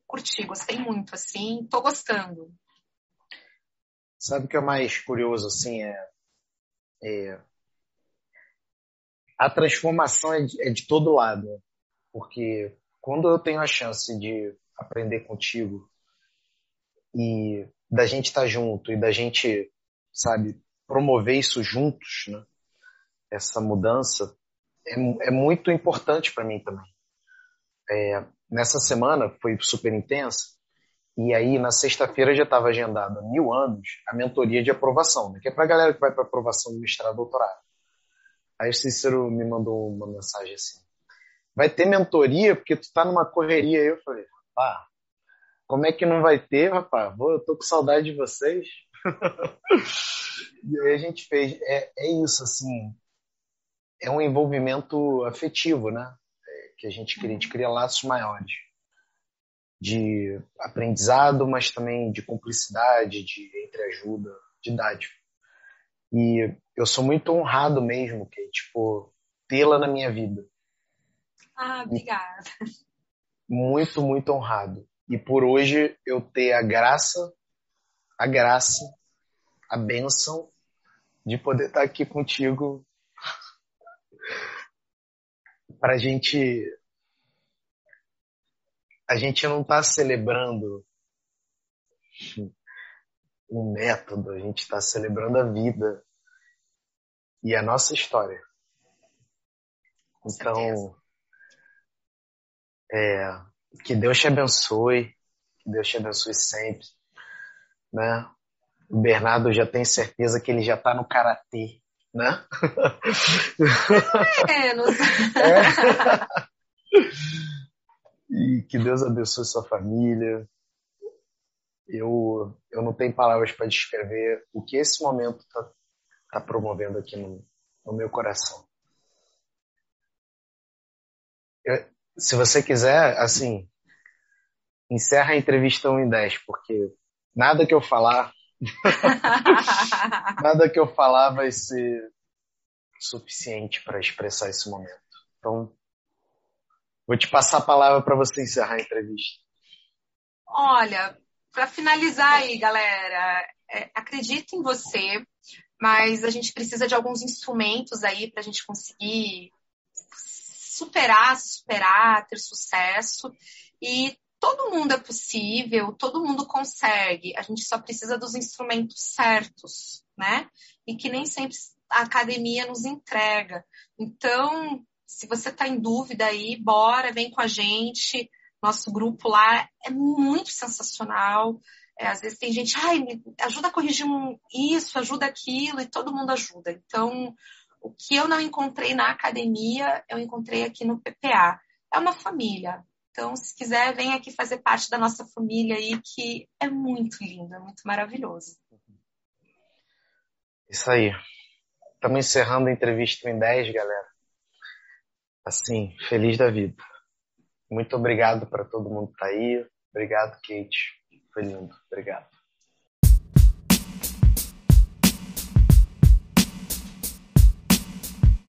Curti, gostei muito, assim, tô gostando. Sabe o que é mais curioso, assim, é, é a transformação é de, é de todo lado, porque quando eu tenho a chance de aprender contigo e da gente estar tá junto e da gente, sabe, promover isso juntos, né? Essa mudança, é, é muito importante para mim também. É, nessa semana foi super intensa, e aí na sexta-feira já estava agendada mil anos a mentoria de aprovação, né, que é para a galera que vai para aprovação do mestrado doutorado. Aí o Cícero me mandou uma mensagem assim, vai ter mentoria porque tu tá numa correria. Aí eu falei, pá, como é que não vai ter, rapaz? eu tô com saudade de vocês. e aí a gente fez, é, é isso, assim, é um envolvimento afetivo, né? É, que a gente cria, a gente cria laços maiores de aprendizado, mas também de cumplicidade, de entreajuda, de dádiva. E eu sou muito honrado mesmo, que tipo tê-la na minha vida. Ah, obrigada. Muito, muito honrado. E por hoje eu ter a graça, a graça, a bênção de poder estar aqui contigo para a gente a gente não está celebrando um método, a gente está celebrando a vida e a nossa história. Então, é, que Deus te abençoe, que Deus te abençoe sempre, né? O Bernardo já tem certeza que ele já está no karatê né? Menos. É. E que Deus abençoe sua família. Eu, eu não tenho palavras para descrever o que esse momento está tá promovendo aqui no, no meu coração. Eu, se você quiser, assim, encerra a entrevista 1 em 10, porque nada que eu falar Nada que eu falar vai ser suficiente para expressar esse momento. Então, vou te passar a palavra para você encerrar a entrevista. Olha, para finalizar aí, galera, é, acredito em você, mas a gente precisa de alguns instrumentos aí para a gente conseguir superar, superar, ter sucesso. E todo mundo é possível, todo mundo consegue, a gente só precisa dos instrumentos certos, né? E que nem sempre a academia nos entrega. Então, se você está em dúvida aí, bora, vem com a gente. Nosso grupo lá é muito sensacional. É, às vezes tem gente, ai, me ajuda a corrigir um, isso, ajuda aquilo, e todo mundo ajuda. Então, o que eu não encontrei na academia, eu encontrei aqui no PPA. É uma família. Então, se quiser, vem aqui fazer parte da nossa família aí, que é muito lindo, é muito maravilhoso. Isso aí. Estamos encerrando a entrevista em 10, galera. Assim, feliz da vida. Muito obrigado para todo mundo que tá aí. Obrigado, Kate. Foi lindo. Obrigado.